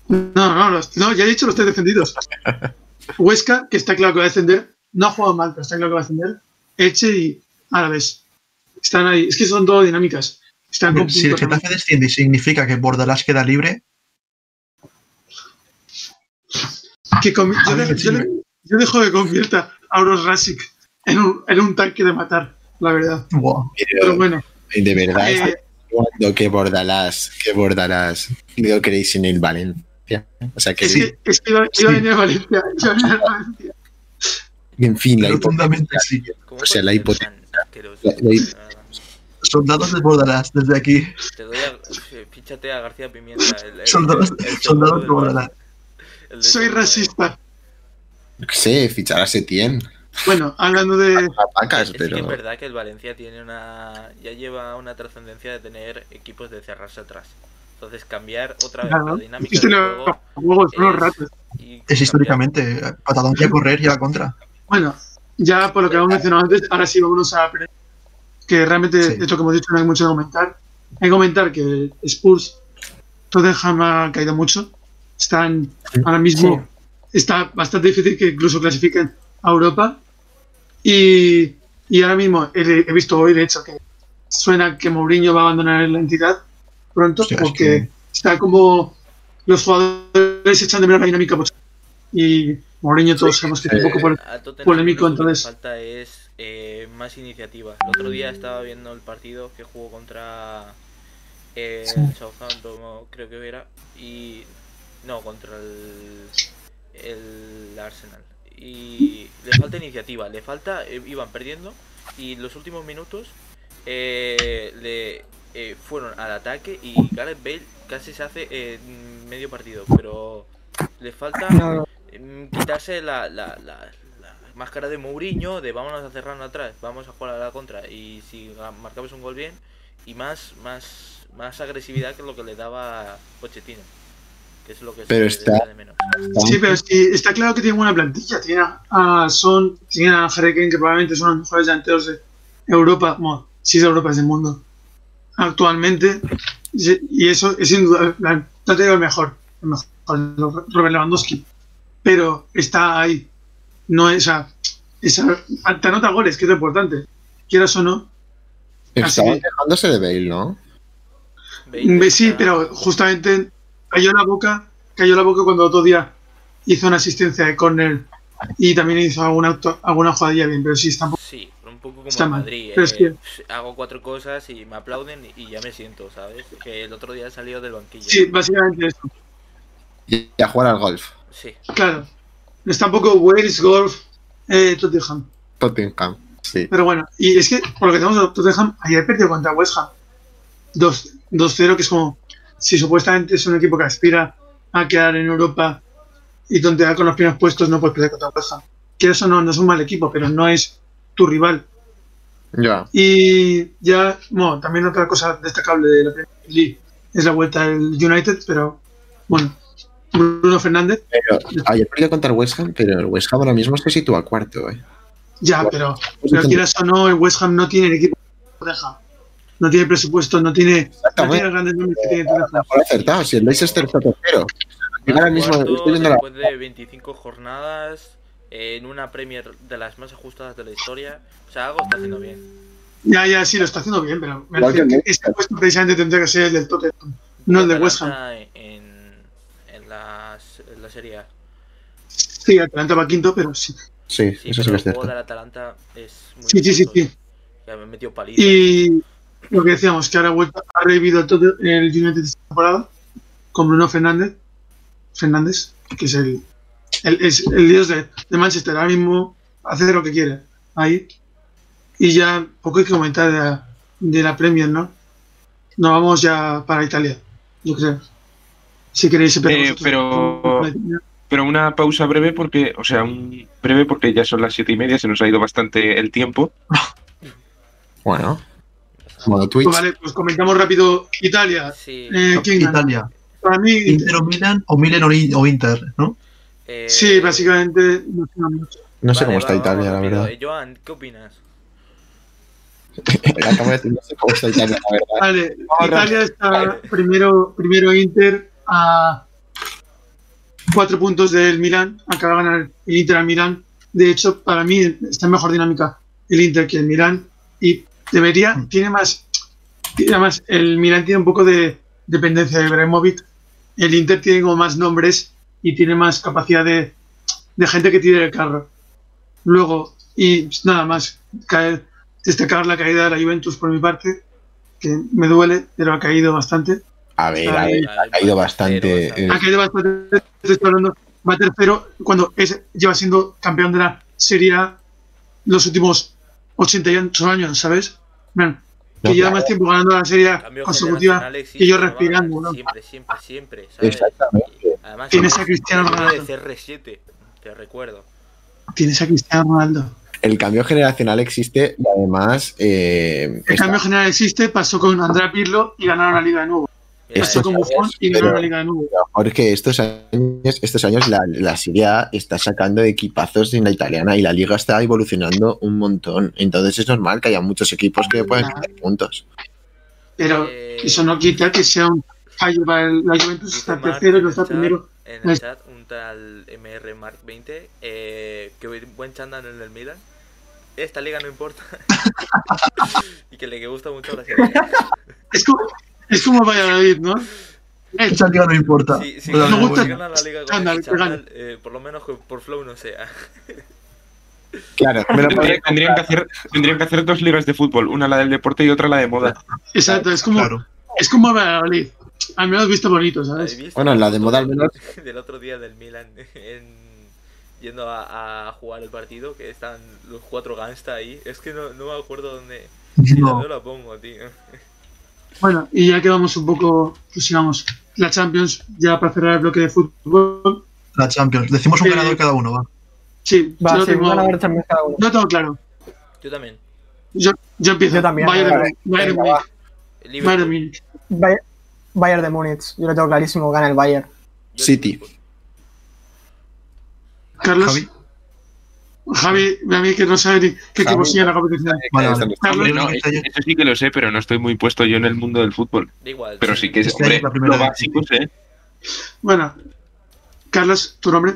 No, no, los- no, ya he dicho los tres defendidos. Huesca, que está claro que va a descender. No ha jugado mal, pero está claro que va a descender. Elche y Árabes. Están ahí. Es que son todo dinámicas. Están con Si el Getafe desciende y significa que Bordalás queda libre, que yo, yo dejo que convierta a Auros Rasic en un, en un tanque de matar, la verdad. Pero Pero bueno, de verdad, eh, que Bordalás, que Bordalás, lo queréis en el Valencia. O sea, que es iba, iba Sí. a venir a Valencia. Iba a venir a Valencia. en fin, la Rotundamente sí. ¿Cómo O sea, la hipoteca- Soldados desde aquí. Te doy a, fíchate a García Pimienta. El, el- Soldados, el- Soy racista. Qué sé, fichar a Setién. Bueno, hablando de. Vacas, Es que es verdad que el Valencia tiene una. ya lleva una trascendencia de tener equipos de cerrarse atrás. Entonces cambiar otra vez Claro, la dinámica del los juego. juegos, los es- ratos. y Es históricamente patadón y a correr y a la contra. Bueno, ya por lo que hemos mencionado antes, ahora sí vamos a Premier, que realmente Sí. de esto que hemos dicho no hay mucho que comentar. Hay que comentar que Spurs, Tottenham ha caído mucho. Están ahora mismo, está bastante difícil que incluso clasifiquen a Europa. Y, y ahora mismo he, he visto hoy, de hecho, que suena que Mourinho va a abandonar la entidad pronto, Hostia, es porque que- está como los jugadores echan de menos la dinámica. mucho. Y Mourinho todos sabemos que es un poco Tottenham polémico, lo único que le entonces. falta es eh, más iniciativa. El otro día estaba viendo el partido que jugó contra eh, el Southampton, creo que era, y no, contra el, el Arsenal. Y le falta iniciativa, le falta, eh, iban perdiendo y los últimos minutos eh, le eh, fueron al ataque y Gareth Bale casi se hace eh, medio partido, pero le falta No, mm, quitarse la, la, la, la máscara de Mourinho, de vámonos a cerrarnos atrás, vamos a jugar a la contra y si marcamos un gol bien y más más más agresividad que lo que le daba Pochettino, que es lo que Pero se está- de menos. Sí, pero sí, está claro que tiene buena plantilla. Tiene a, a Son, tiene a Harry Kane, que probablemente son los mejores delanteros de Europa. Bueno, sí, de Europa, es del mundo. Actualmente. Y eso es sin duda. la- No te digo el mejor. El mejor, Robert Lewandowski. Pero está ahí. No es. a esa, te anota goles, que es lo importante. Quieras o no. Estaban quejándose de Bale, ¿no? Bale Sí, está- pero justamente cayó la boca, cayó la boca cuando otro día hizo una asistencia de córner y también hizo alguna, alguna jugadilla bien, pero sí está un poco. Como en Madrid. es eh, que- Hago cuatro cosas y me aplauden y, ya me siento, ¿sabes? Que el otro día salió del banquillo. Sí, básicamente eso. Y a jugar al golf. Sí. Claro. Está un poco Wales, Golf, eh, Tottenham. Tottenham. Sí. Pero bueno, y es que por lo que tenemos Tottenham, ayer perdió contra West Ham 2 2-0, que es como si supuestamente es un equipo que aspira a quedar en Europa y tontear con los primeros puestos, no puedes perder contra West Ham. Que eso no, no es un mal equipo, pero no es tu rival. Ya. Y ya, bueno, también otra cosa destacable de la Premier League es la vuelta del United, pero bueno, Bruno Fernández, Pero ayer perdió contra el West Ham, pero el West Ham ahora mismo se sitúa cuarto, ¿eh? ya, pero, pero quieras o no, el West Ham no tiene el equipo que deja. No tiene presupuesto, no tiene, no grandes nombres que tiene acertado, si el Leicester está tercero. Ahora mismo estoy viendo la. después de 25 jornadas en una Premier de las más ajustadas de la historia. O sea, algo está haciendo bien. Ya, ya, sí, lo está haciendo bien, pero me parece que este puesto precisamente tendría que ser el del Tottenham, no el de West Ham. Atalanta En, en, las- en la Serie A. Sí, Atlanta va quinto, pero sí. Sí, Sí, eso sí pero que el es juego cierto. del Atalanta es muy Sí, sí, sí, sí. Ya me metió paliza. Y lo que decíamos, que ahora ha vuelto, ha revivido el, el United esta temporada con Bruno Fernández, Fernández, que es el, el, es el dios de, de Manchester. Ahora mismo hace lo que quiere ahí. Y ya poco hay que comentar de la, de la Premier, ¿no? Nos vamos ya para Italia, yo creo. Si queréis empezar Eh, pero- Pero una pausa breve porque, o sea, un breve porque ya son las siete y media, se nos ha ido bastante el tiempo. Bueno, modo Twitch. Pues vale, pues comentamos rápido Italia. Sí, Eh, ¿Quién? Italia. Para mí, Inter o Milan o Milan o Inter, ¿no? Eh, sí, básicamente no mucho. No sé vale, cómo está va, Italia, la verdad. Eh, Joan, ¿qué opinas? Acabo de decir, no sé cómo está Italia, la verdad. Vale, Vamos Italia está primero, primero Inter a cuatro puntos del Milan. Acaba de ganar el Inter al Milan. De hecho, para mí está en mejor dinámica el Inter que el Milan. Y debería, tiene más, tiene más, el Milan tiene un poco de dependencia de Ibrahimovic. El Inter tiene como más nombres y tiene más capacidad de, de gente que tire el carro. Luego, y nada más, caer, destacar la caída de la Juventus por mi parte, que me duele, pero ha caído bastante. A ver, a ver, ha caído bastante. Eh, Ha caído bastante, te estoy hablando, va tercero cuando es, lleva siendo campeón de la Serie A los últimos 88 años, ¿sabes? Bueno, que No, lleva claro. más tiempo ganando la serie consecutiva que yo respirando, ¿no? Siempre, siempre, siempre. ¿sabes? Exactamente. Además, Tienes a Cristiano el de Ronaldo. CR7, te recuerdo. Tienes a Cristiano Ronaldo. El cambio generacional existe y además eh, El cambio general existe, pasó con Andrea Pirlo y ganaron la liga de nuevo. Pasó con. Buffon y ganaron la liga de nuevo. mejor que estos años, estos años la, la Serie A está sacando equipazos en la italiana y la liga está evolucionando un montón. Entonces es normal que haya muchos equipos que pueden hacer puntos. Pero Eh, eso no quita que sea un el- la Juventus está Mark tercero no el está chat- primero. En el chat, un tal MR Mark 20, eh, que buen chándal en el Milan. Esta liga no importa. y que le gusta mucho la serie. Es como, es como Valladolid, ¿no? Esa liga no importa. Si, si, Pero gana- me gusta- gana la liga con chándal, chándal, eh, por lo menos por flow no sea. Claro, Tendrían, tendrían que hacer, tendrían que hacer dos ligas de fútbol, una la del deporte y otra la de moda. Exacto, es como, Claro. es como Valladolid. Al menos visto bonito, ¿sabes? ¿Habéis visto Bueno, la de moda al menos- Del otro día del Milan en- yendo a, a jugar el partido, que están los cuatro gangsta ahí. Es que no, no me acuerdo dónde. No. veo la pongo, tío. Bueno, y ya que vamos un poco, pues sigamos, la Champions, ya para cerrar el bloque de fútbol. La Champions. Decimos un Eh, ganador cada uno, va. Sí, Va, yo, sí, tengo, haber Champions cada uno. yo tengo claro. Yo también. Yo, yo empiezo. Yo también, Bayern. Bayern El Bayern Liverpool. Múnich. Bayern, Bayern de Múnich, yo lo tengo clarísimo, gana el Bayern. City. Carlos, Javi. Javi, a mí que no sabe ni qué equipo sigue la competición. Vale, Este vale. Carlos, no, año- eso sí que lo sé, pero no estoy muy puesto yo en el mundo del fútbol. Da igual. Pero sí que es, Este hombre, es la primera lo básico sé. Bueno, Carlos, tu nombre.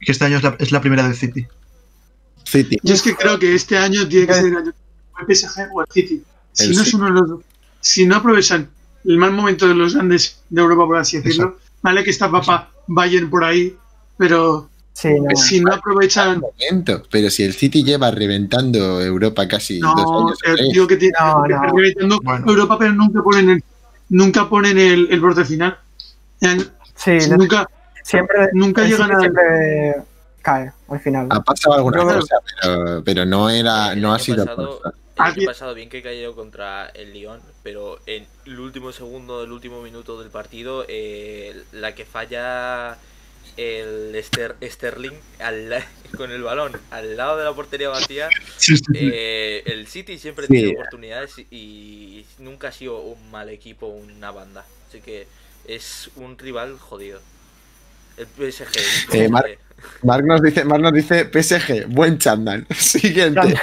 Que este año es la, es la primera del City. City. Yo es que creo que este año tiene que ser el año el PSG o el City. Si El no es uno de los dos, si no aprovechan el mal momento de los grandes de Europa, por así decirlo, vale que está papá Bayern por ahí, pero Sí, no. si no aprovechan. Momento, pero si el City lleva reventando Europa casi dos No, años. o eh, tres. digo que tiene No, que no. reventando Bueno. Europa, pero nunca ponen el, nunca ponen el, el borde final. Sí, de- nunca, siempre, nunca el llegan a- siempre cae al final. Ha pasado alguna cosa, pero, pero no era, El no ha sido. pasado-. El año pasado bien que cayó contra el Lyon, pero en el último segundo del último minuto del partido, eh, la que falla el Ster- Sterling al con el balón al lado de la portería vacía, eh, el City siempre Sí. tiene oportunidades y nunca ha sido un mal equipo, una banda. Así que es un rival jodido. El PSG. el Eh, Mar- Mark nos dice, Mark nos dice PSG, buen chándal. Siguiente.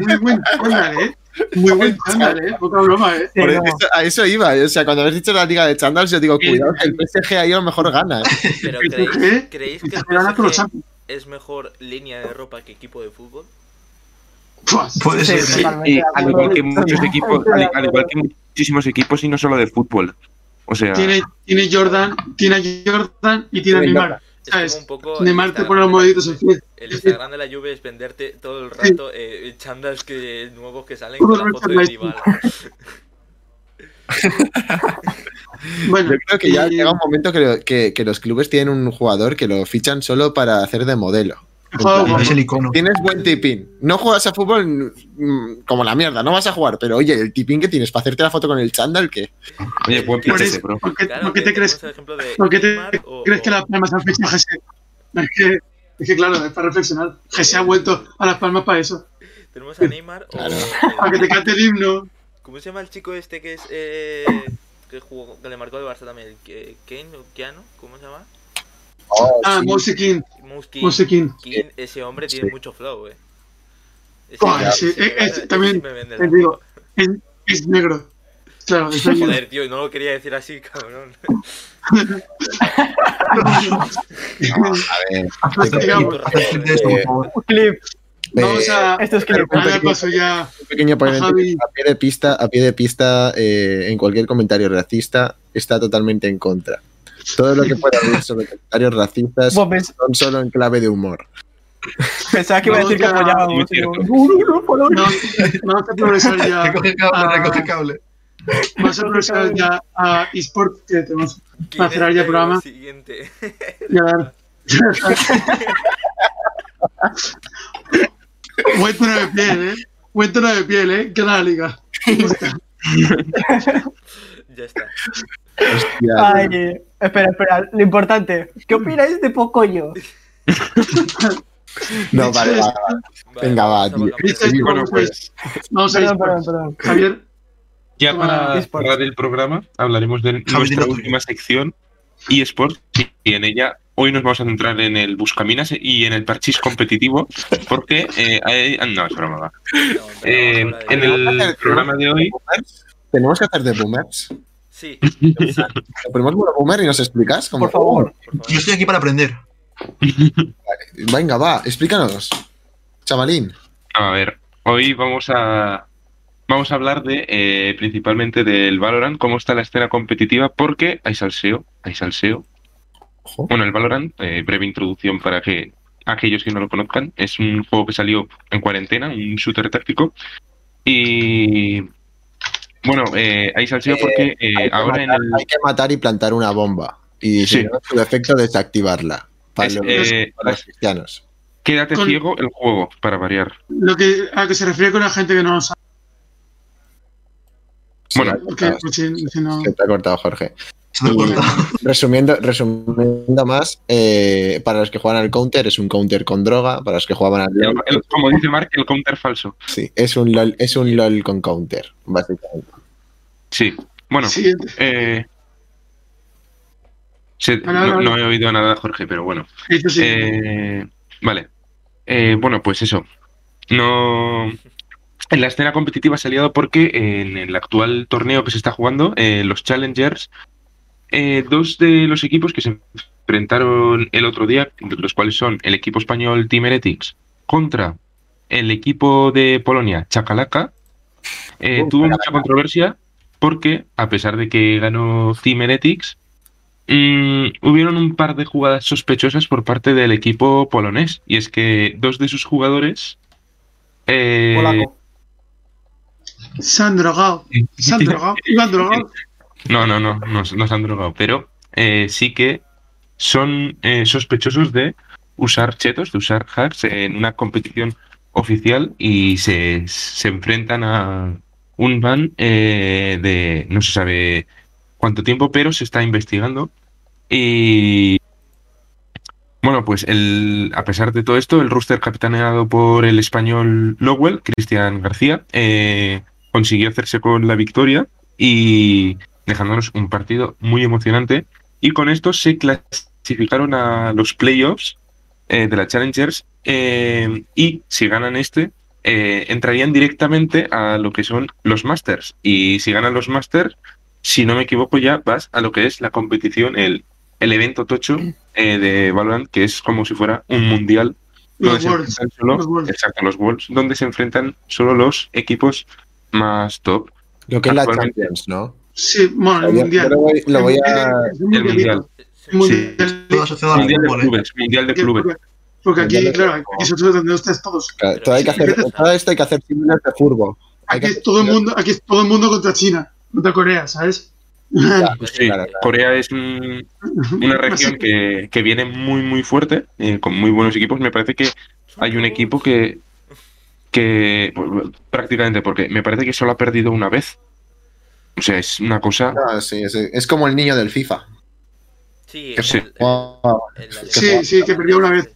muy buen chándal, ¿eh? Muy buen chándal, ¿eh? Poca broma, ¿eh? Por eso- a eso iba. O sea, cuando habéis dicho la liga de chándal, yo digo, cuidado, que el PSG ahí a lo mejor gana. ¿eh? Pero ¿El ¿creéis, que el PSG es mejor línea de ropa que equipo de fútbol? Puede ser. sí. al igual que muchos equipos, al, al igual que muchísimos equipos y no solo de fútbol. O sea, Tiene, tiene Jordan, tiene Jordan y tiene a Neymar. Es ¿Sabes? como un poco. Neymar te Instagram pone los modelitos en. El Instagram de la Juve es venderte todo el rato eh, chandals que, nuevos que salen con la foto de. Dybala. Bueno, Yo creo que ya llega un momento que, lo- que- que los clubes tienen un jugador que lo fichan solo para hacer de modelo. Es el icono. Tienes buen tipín. No juegas a fútbol mm, como la mierda, no vas a jugar, pero oye, el tipín que tienes para hacerte la foto con el chándal, que oye, buen eso, ese, bro. ¿por qué, Claro, por qué que te crees, por qué te o- crees que las palmas han fichado a Jesse? Es que, es que claro, es para reflexionar. Jesse ha vuelto a las palmas para eso. Tenemos a Neymar o. Claro. Para que te cante el himno. ¿Cómo se llama el chico este que es. Eh, que jugó, que le marcó el Barça también? ¿Kane o Keanu? ¿Cómo se llama? Ah, sí. King. King, ese hombre tiene Sí. mucho flow, eh. Me eh, ese también, te digo. Es, es negro. Claro, está bien. Joder, tío, no lo quería decir así, cabrón. a ver, favor. Clip, Vamos a, esto es paso ya un pequeño a pie de pista, a pie de pista, eh, en cualquier comentario racista está totalmente en contra. Todo lo que pueda hablar sobre comentarios racistas son solo en clave de humor. pensaba que iba a decir que apoyábamos. No, no, a progresar ya. Recoge cable, a- recoge cable. Vamos a progresar ya a eSport, que tenemos Para cerrar ya el ¿Quién es programa. Siguiente. Buen nueve pies, ¿eh? Buen tono de piel, ¿eh? Que la liga. Ya está. Hostia. Ay, espera, espera. Lo importante. ¿Qué opináis de Pocoyo? No, vale, vale, vale. Venga, va, vamos a tío. Bueno, como pues Vamos a Perdón, ir. perdón, perdón. Javier, ya para cerrar el programa hablaremos de nuestra última sección, eSports, y en ella hoy nos vamos a centrar en el Buscaminas y en el parchís competitivo, porque eh, hay- no, es broma. va. Eh, en el programa de hoy, Tenemos que hacer de boomers. Sí, Lo ponemos como boomer y nos explicas. Como, Por favor. por favor. Yo estoy aquí para aprender. Venga, va, explícanos. Chavalín. a ver, hoy vamos a vamos a hablar de eh, principalmente del Valorant, cómo está la escena competitiva, porque hay salseo, hay salseo. Ojo. Bueno, el Valorant, eh, breve introducción para que aquellos que no lo conozcan, es un juego que salió en cuarentena, un shooter táctico. Y bueno, eh, hay salseo Eh, porque eh, Hay ahora en el. hay que matar y plantar una bomba. Y Sí. si no, su efecto desactivarla. Para, Es, los, eh, para los cristianos. Quédate Con- ciego el juego, para variar. lo que, a que se refiere con la gente que no lo sabe. Sí, Bueno, Porque, cortabas. pues, si- si no- Se te ha cortado, Jorge. Resumiendo, resumiendo más, eh, para los que juegan al counter es un counter con droga, para los que jugaban al El- LOL, el- como dice Mark, el counter falso. sí, es un LOL, es un LOL con counter, básicamente. Sí. Bueno, eh, se- no, he oído nada, Jorge, pero bueno. Esto sí. Eh, vale. Eh, bueno, pues eso. No. En la escena competitiva se ha liado porque en el actual torneo que se está jugando, eh, los Challengers, eh, dos de los equipos que se enfrentaron el otro día, los cuales son el equipo español Team Heretics contra el equipo de Polonia, Chakalaka, eh, tuvo mucha controversia porque, a pesar de que ganó Team Heretics, Mm, hubieron un par de jugadas sospechosas por parte del equipo polonés. Y es que dos de sus jugadores. eh, Polaco. Se han drogado. Se han drogado. Iban drogados. No, no, no, no, se han drogado. Pero eh, sí que son eh, sospechosos de usar chetos, de usar hacks en una competición oficial y se, se enfrentan a un ban eh, de no se sabe cuánto tiempo, pero se está investigando. Y bueno, pues el, a pesar de todo esto, el rooster capitaneado por el español Lowell, Cristian García, eh, consiguió hacerse con la victoria y dejándonos un partido muy emocionante. Y con esto se clasificaron a los playoffs eh, de la Challengers eh, y si ganan este, eh, entrarían directamente a lo que son los Masters. Y si ganan los Masters, si no me equivoco, ya vas a lo que es la competición, el, el evento tocho eh, de Valorant, que es como si fuera un mundial. Los donde se Worlds. enfrentan solo- Los Worlds. exacto, los Worlds, donde se enfrentan solo los equipos más top. Lo que es la Champions, ¿no? Sí, bueno, el mundial. lo voy, lo voy a... El mundial. mundialito. Mundial. De clubes, mundial de clubes. Porque- aquí, claro, aquí son donde ustedes todos. Claro, todo, hay que hacer, todo esto hay que hacer símiles de furbo. Aquí es todo el mundo, aquí es todo el mundo contra China, contra Corea, ¿sabes? Pues sí, Claro, claro. Corea es un- una región que, que viene muy, muy fuerte, eh, con muy buenos equipos. Me parece que hay un equipo que, que bueno, prácticamente, porque me parece que solo ha perdido una vez. O sea, es una cosa. No, sí, es, es como el niño del FIFA. Sí, Sí. el- el- Wow. el- el- Sí, sí, que perdió una vez.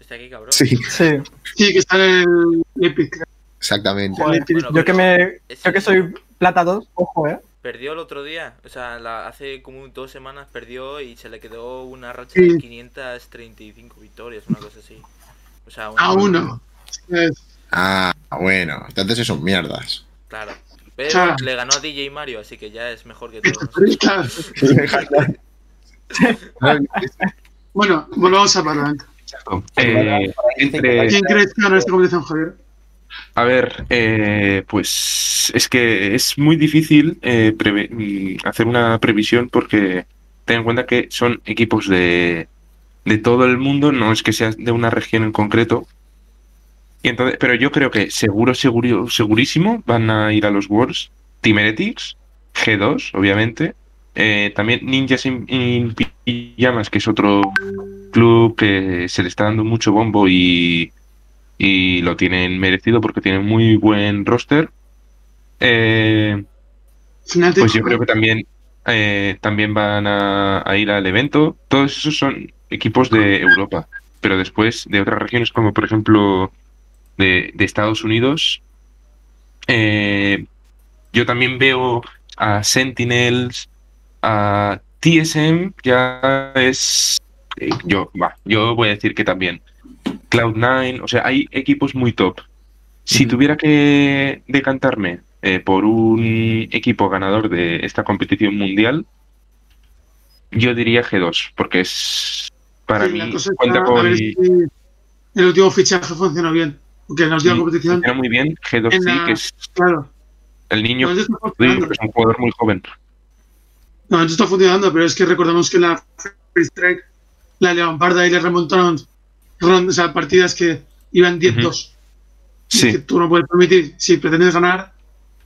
Está aquí, cabrón. Sí, Sí, Sí, que está en el Epic. exactamente. joder. Bueno, Yo que me. Es- Yo que soy plata 2, ojo, eh. Perdió el otro día, o sea, la- hace como dos semanas perdió y se le quedó una racha Sí. de 535 victorias, una cosa así. O sea, una- A uno. Es- Ah, bueno, entonces eso son mierdas. Claro. Pero le ganó a DJ Mario, así que ya es mejor que todos. Bueno, volvamos a Valorant. Eh, entre, ¿Quién crees que gana esta competición, Javier? A ver, eh, pues es que es muy difícil eh, hacer una previsión porque ten en cuenta que son equipos de, de todo el mundo, no es que sea de una región en concreto. Y entonces, pero yo creo que seguro, seguro, segurísimo van a ir a los Worlds. Team Heretics, G2, obviamente. eh, también Ninjas in, in Pijamas, que es otro club que se le está dando mucho bombo y, y lo tienen merecido porque tienen muy buen roster. Eh, pues yo creo que también, eh, también van a, a ir al evento. Todos esos son equipos de Europa, pero después de otras regiones como por ejemplo de, de Estados Unidos. eh, yo también veo a Sentinels, a TSM, ya es... eh, yo, va, yo voy a decir que también. Cloud9, o sea, hay equipos muy top. Si tuviera que decantarme eh, por un equipo ganador de esta competición mundial, yo diría G2, porque es para sí, mí cuenta con el último fichaje funcionó bien. En la última Sí, competición, funciona muy bien G2 en sí, la- que es claro, el niño no, que es un jugador muy joven. No, esto está funcionando, pero es que recordemos que en la Free Strike, la Leoparda y le remontaron ron- o sea, partidas que iban 10-2. Y Sí. que tú no puedes permitir, si pretendes ganar,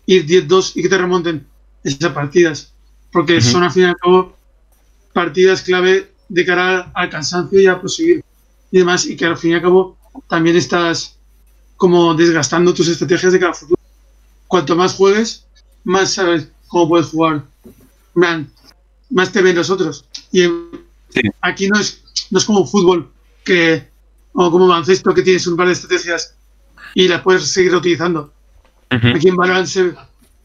ir 10-2 y que te remonten esas partidas. Porque son al fin y al cabo partidas clave de cara al cansancio y a proseguir y demás. Y que al fin y al cabo también estás como desgastando tus estrategias de cara al futuro. Cuanto más juegues, más sabes cómo puedes jugar. Man, más te ven los otros. Y Sí. aquí no es, no es como fútbol, que, o como baloncesto, que tienes un par de estrategias y las puedes seguir utilizando. Aquí en Valorant se,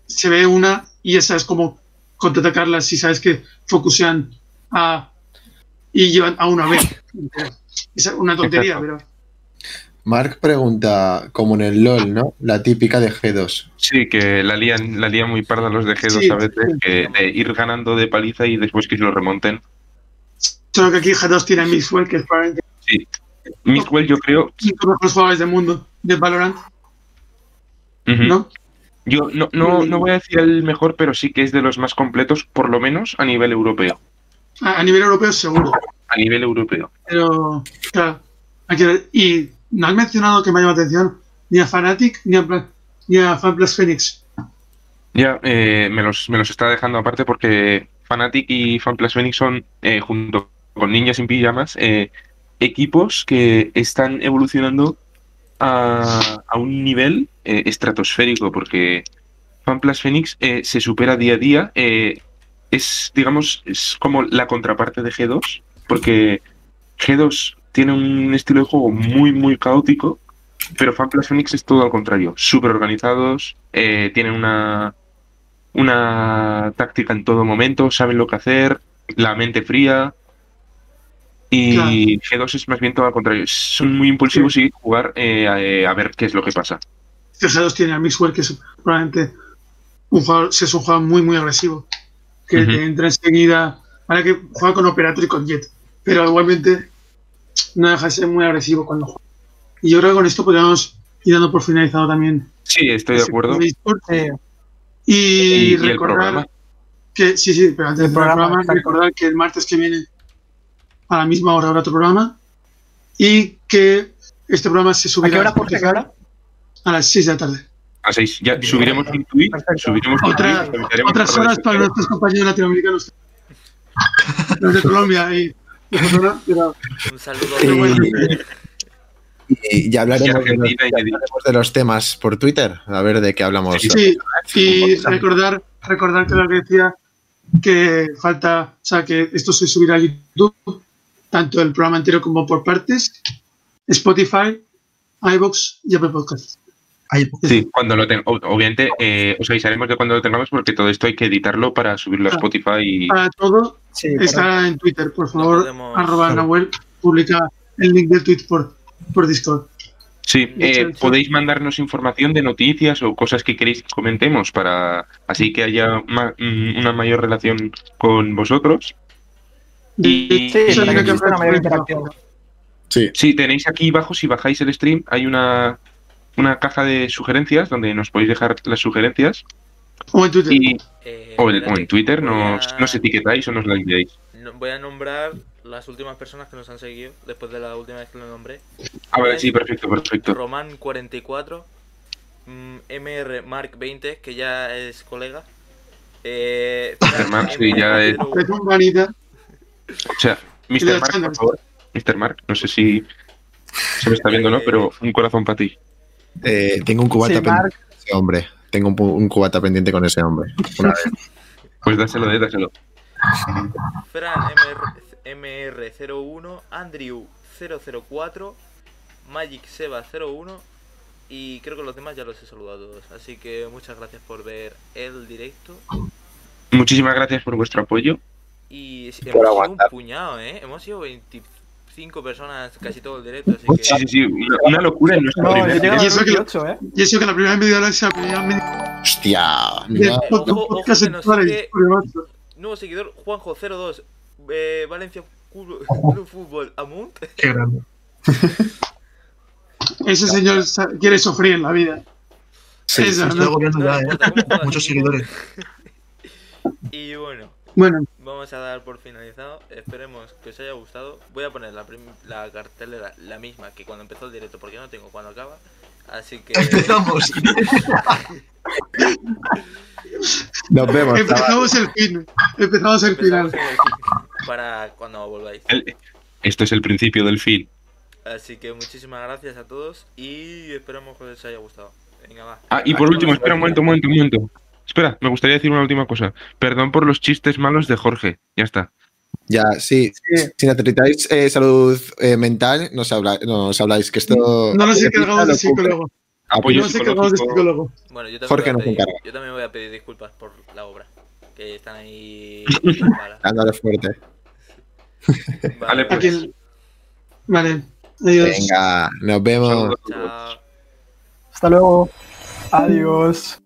se ve una y ya sabes cómo contraatacarlas si sabes que focusean a y llevan a una vez. Es una tontería, Exacto. pero Mark pregunta, como en el LOL, ¿no? La típica de G2. Sí, que la lían, la lían muy parda los de G2 Sí, a veces, sí. que de ir ganando de paliza y después que se lo remonten. solo que aquí G2 tiene a Mixwell, que es probablemente Mixwell yo creo, los cinco mejores jugadores del mundo de Valorant. ¿no? yo no, no, no voy a decir el mejor, pero sí que es de los más completos, por lo menos a nivel europeo. A, a nivel europeo seguro. A nivel europeo. Pero, claro. Y no has mencionado que me ha llamado la atención ni a Fnatic ni a, ni a Phoenix. Ya, eh, me, los, me los está dejando aparte porque Fnatic y FanPlus Phoenix son, eh, junto con Ninjas sin Pijamas, eh, equipos que están evolucionando a, a un nivel estratosférico porque FanPlus Phoenix se supera día a día. es, digamos, es como la contraparte de G2 porque G2 tiene un estilo de juego muy, muy caótico, pero FanPlus Phoenix es todo al contrario, súper organizados, eh, tienen una, una táctica en todo momento, saben lo que hacer, la mente fría. Y G2 es más bien todo al contrario, son muy impulsivos y jugar eh, a, a ver qué es lo que pasa. Este G2 tiene a Mixwell, que es probablemente un jugador, es un jugador muy, muy agresivo. Que te entra enseguida. Ahora que juega con Operator y con Jet. Pero igualmente no deja de ser muy agresivo cuando juega. Y yo creo que con esto podríamos ir dando por finalizado también. Sí, estoy de acuerdo. Sí. Y, Y- y recordar programa. que, sí, sí, pero antes El del programa, programa, recordar que el martes que viene a la misma hora habrá otro programa y que este programa se ¿A subirá qué hora? ¿A qué hora? a las 6 de la tarde. A seis. Ya subiremos un tweet, subiremos Otra- tweet, Otras por horas para nuestros compañeros latinoamericanos. Los de Colombia y Un saludo. Y ya de los, hablaremos de los temas por Twitter, a ver de qué hablamos. sí, y recordar, recordar que lo que decía que falta, o sea, que esto se subirá a YouTube, tanto el programa entero como por partes, Spotify, iBox y Apple Podcasts. Sí, cuando lo tengamos. Obviamente, eh, os avisaremos de cuando lo tengamos porque todo esto hay que editarlo para subirlo a Ah. Spotify. Y... Para todo Sí, está en Twitter, por favor, podemos- arroba Claro. Nahuel, publica el link del tweet por, por Discord. Sí, eh, hecho, podéis mandarnos información de noticias o cosas que queréis que comentemos para así que haya ma- mm, una mayor relación con vosotros. Y- Sí, Eso para que una mayor interacción. Sí, Sí, tenéis aquí abajo, si bajáis el stream, hay una, una caja de sugerencias donde nos podéis dejar las sugerencias. O en Twitter. Y, Eh, o, en, o Twitter nos, a- nos etiquetáis o nos la enviáis. no- Voy a nombrar las últimas personas que nos han seguido después de la última vez que lo nombré. A ver, sí, perfecto, perfecto. Román44, mm, MR Mark20, que ya es colega. Eh, Mr. Mark, sí, ya es- MR Es un vanita. O sea, Mr. Mark, por favor. Mr. Mark, no sé si. Se me está viendo, ¿no? Pero un corazón para ti. Eh, tengo un cubata Sí, pendiente con ese hombre. Tengo un, un cubata pendiente con ese hombre. Una vez. Pues dáselo, eh, dáselo. Fran MR, MR01, Andrew 004, Magic Seba 01 y creo que los demás ya los he saludado a todos. Así que muchas gracias por ver el directo. Muchísimas gracias por vuestro apoyo. Y hemos Por sido un puñado, ¿eh? Hemos sido 25 personas casi todo el directo, así Sí, sí, que... sí. Una, locura en nuestra No, yo primera. he llegado Y eso que- 28, ¿eh? Y eso que la primera media hora es la primera media Hostia. que la. Nuevo seguidor, Juanjo02, eh, Valencia Club, Fútbol Amunt. Qué grande. Ese señor quiere sufrir en la vida. Sí, Esa, Me estoy ¿no? agobiando No ya, ¿eh? Muchos seguidores. Y bueno, Bueno, vamos a dar por finalizado. Esperemos que os haya gustado. Voy a poner la, la cartelera la misma que cuando empezó el directo, porque no tengo cuando acaba. Así que. Empezamos. Nos vemos. empezamos el fin. Empezamos el final. empezamos en el fin, para cuando volváis. El- esto es el principio del fin. Así que muchísimas gracias a todos y esperamos que os haya gustado. Venga, va. Ah, y por último, espera un momento, un momento, un momento. Espera, me gustaría decir una última cosa. Perdón por los chistes malos de Jorge. Ya está. Ya, sí. Sí. Si necesitáis eh, salud eh, mental, nos, habla- nos habláis. Que esto. No nos encargamos de psicólogo. Apoyo No nos encargamos de psicólogo. Bueno, yo también, Jorge voy a nos encarga. yo también voy a pedir disculpas por la obra. Que están ahí. Dándole fuerte. Vale, pues. Aquí- Vale. Adiós. Venga, nos vemos. Chao. Hasta luego. Adiós.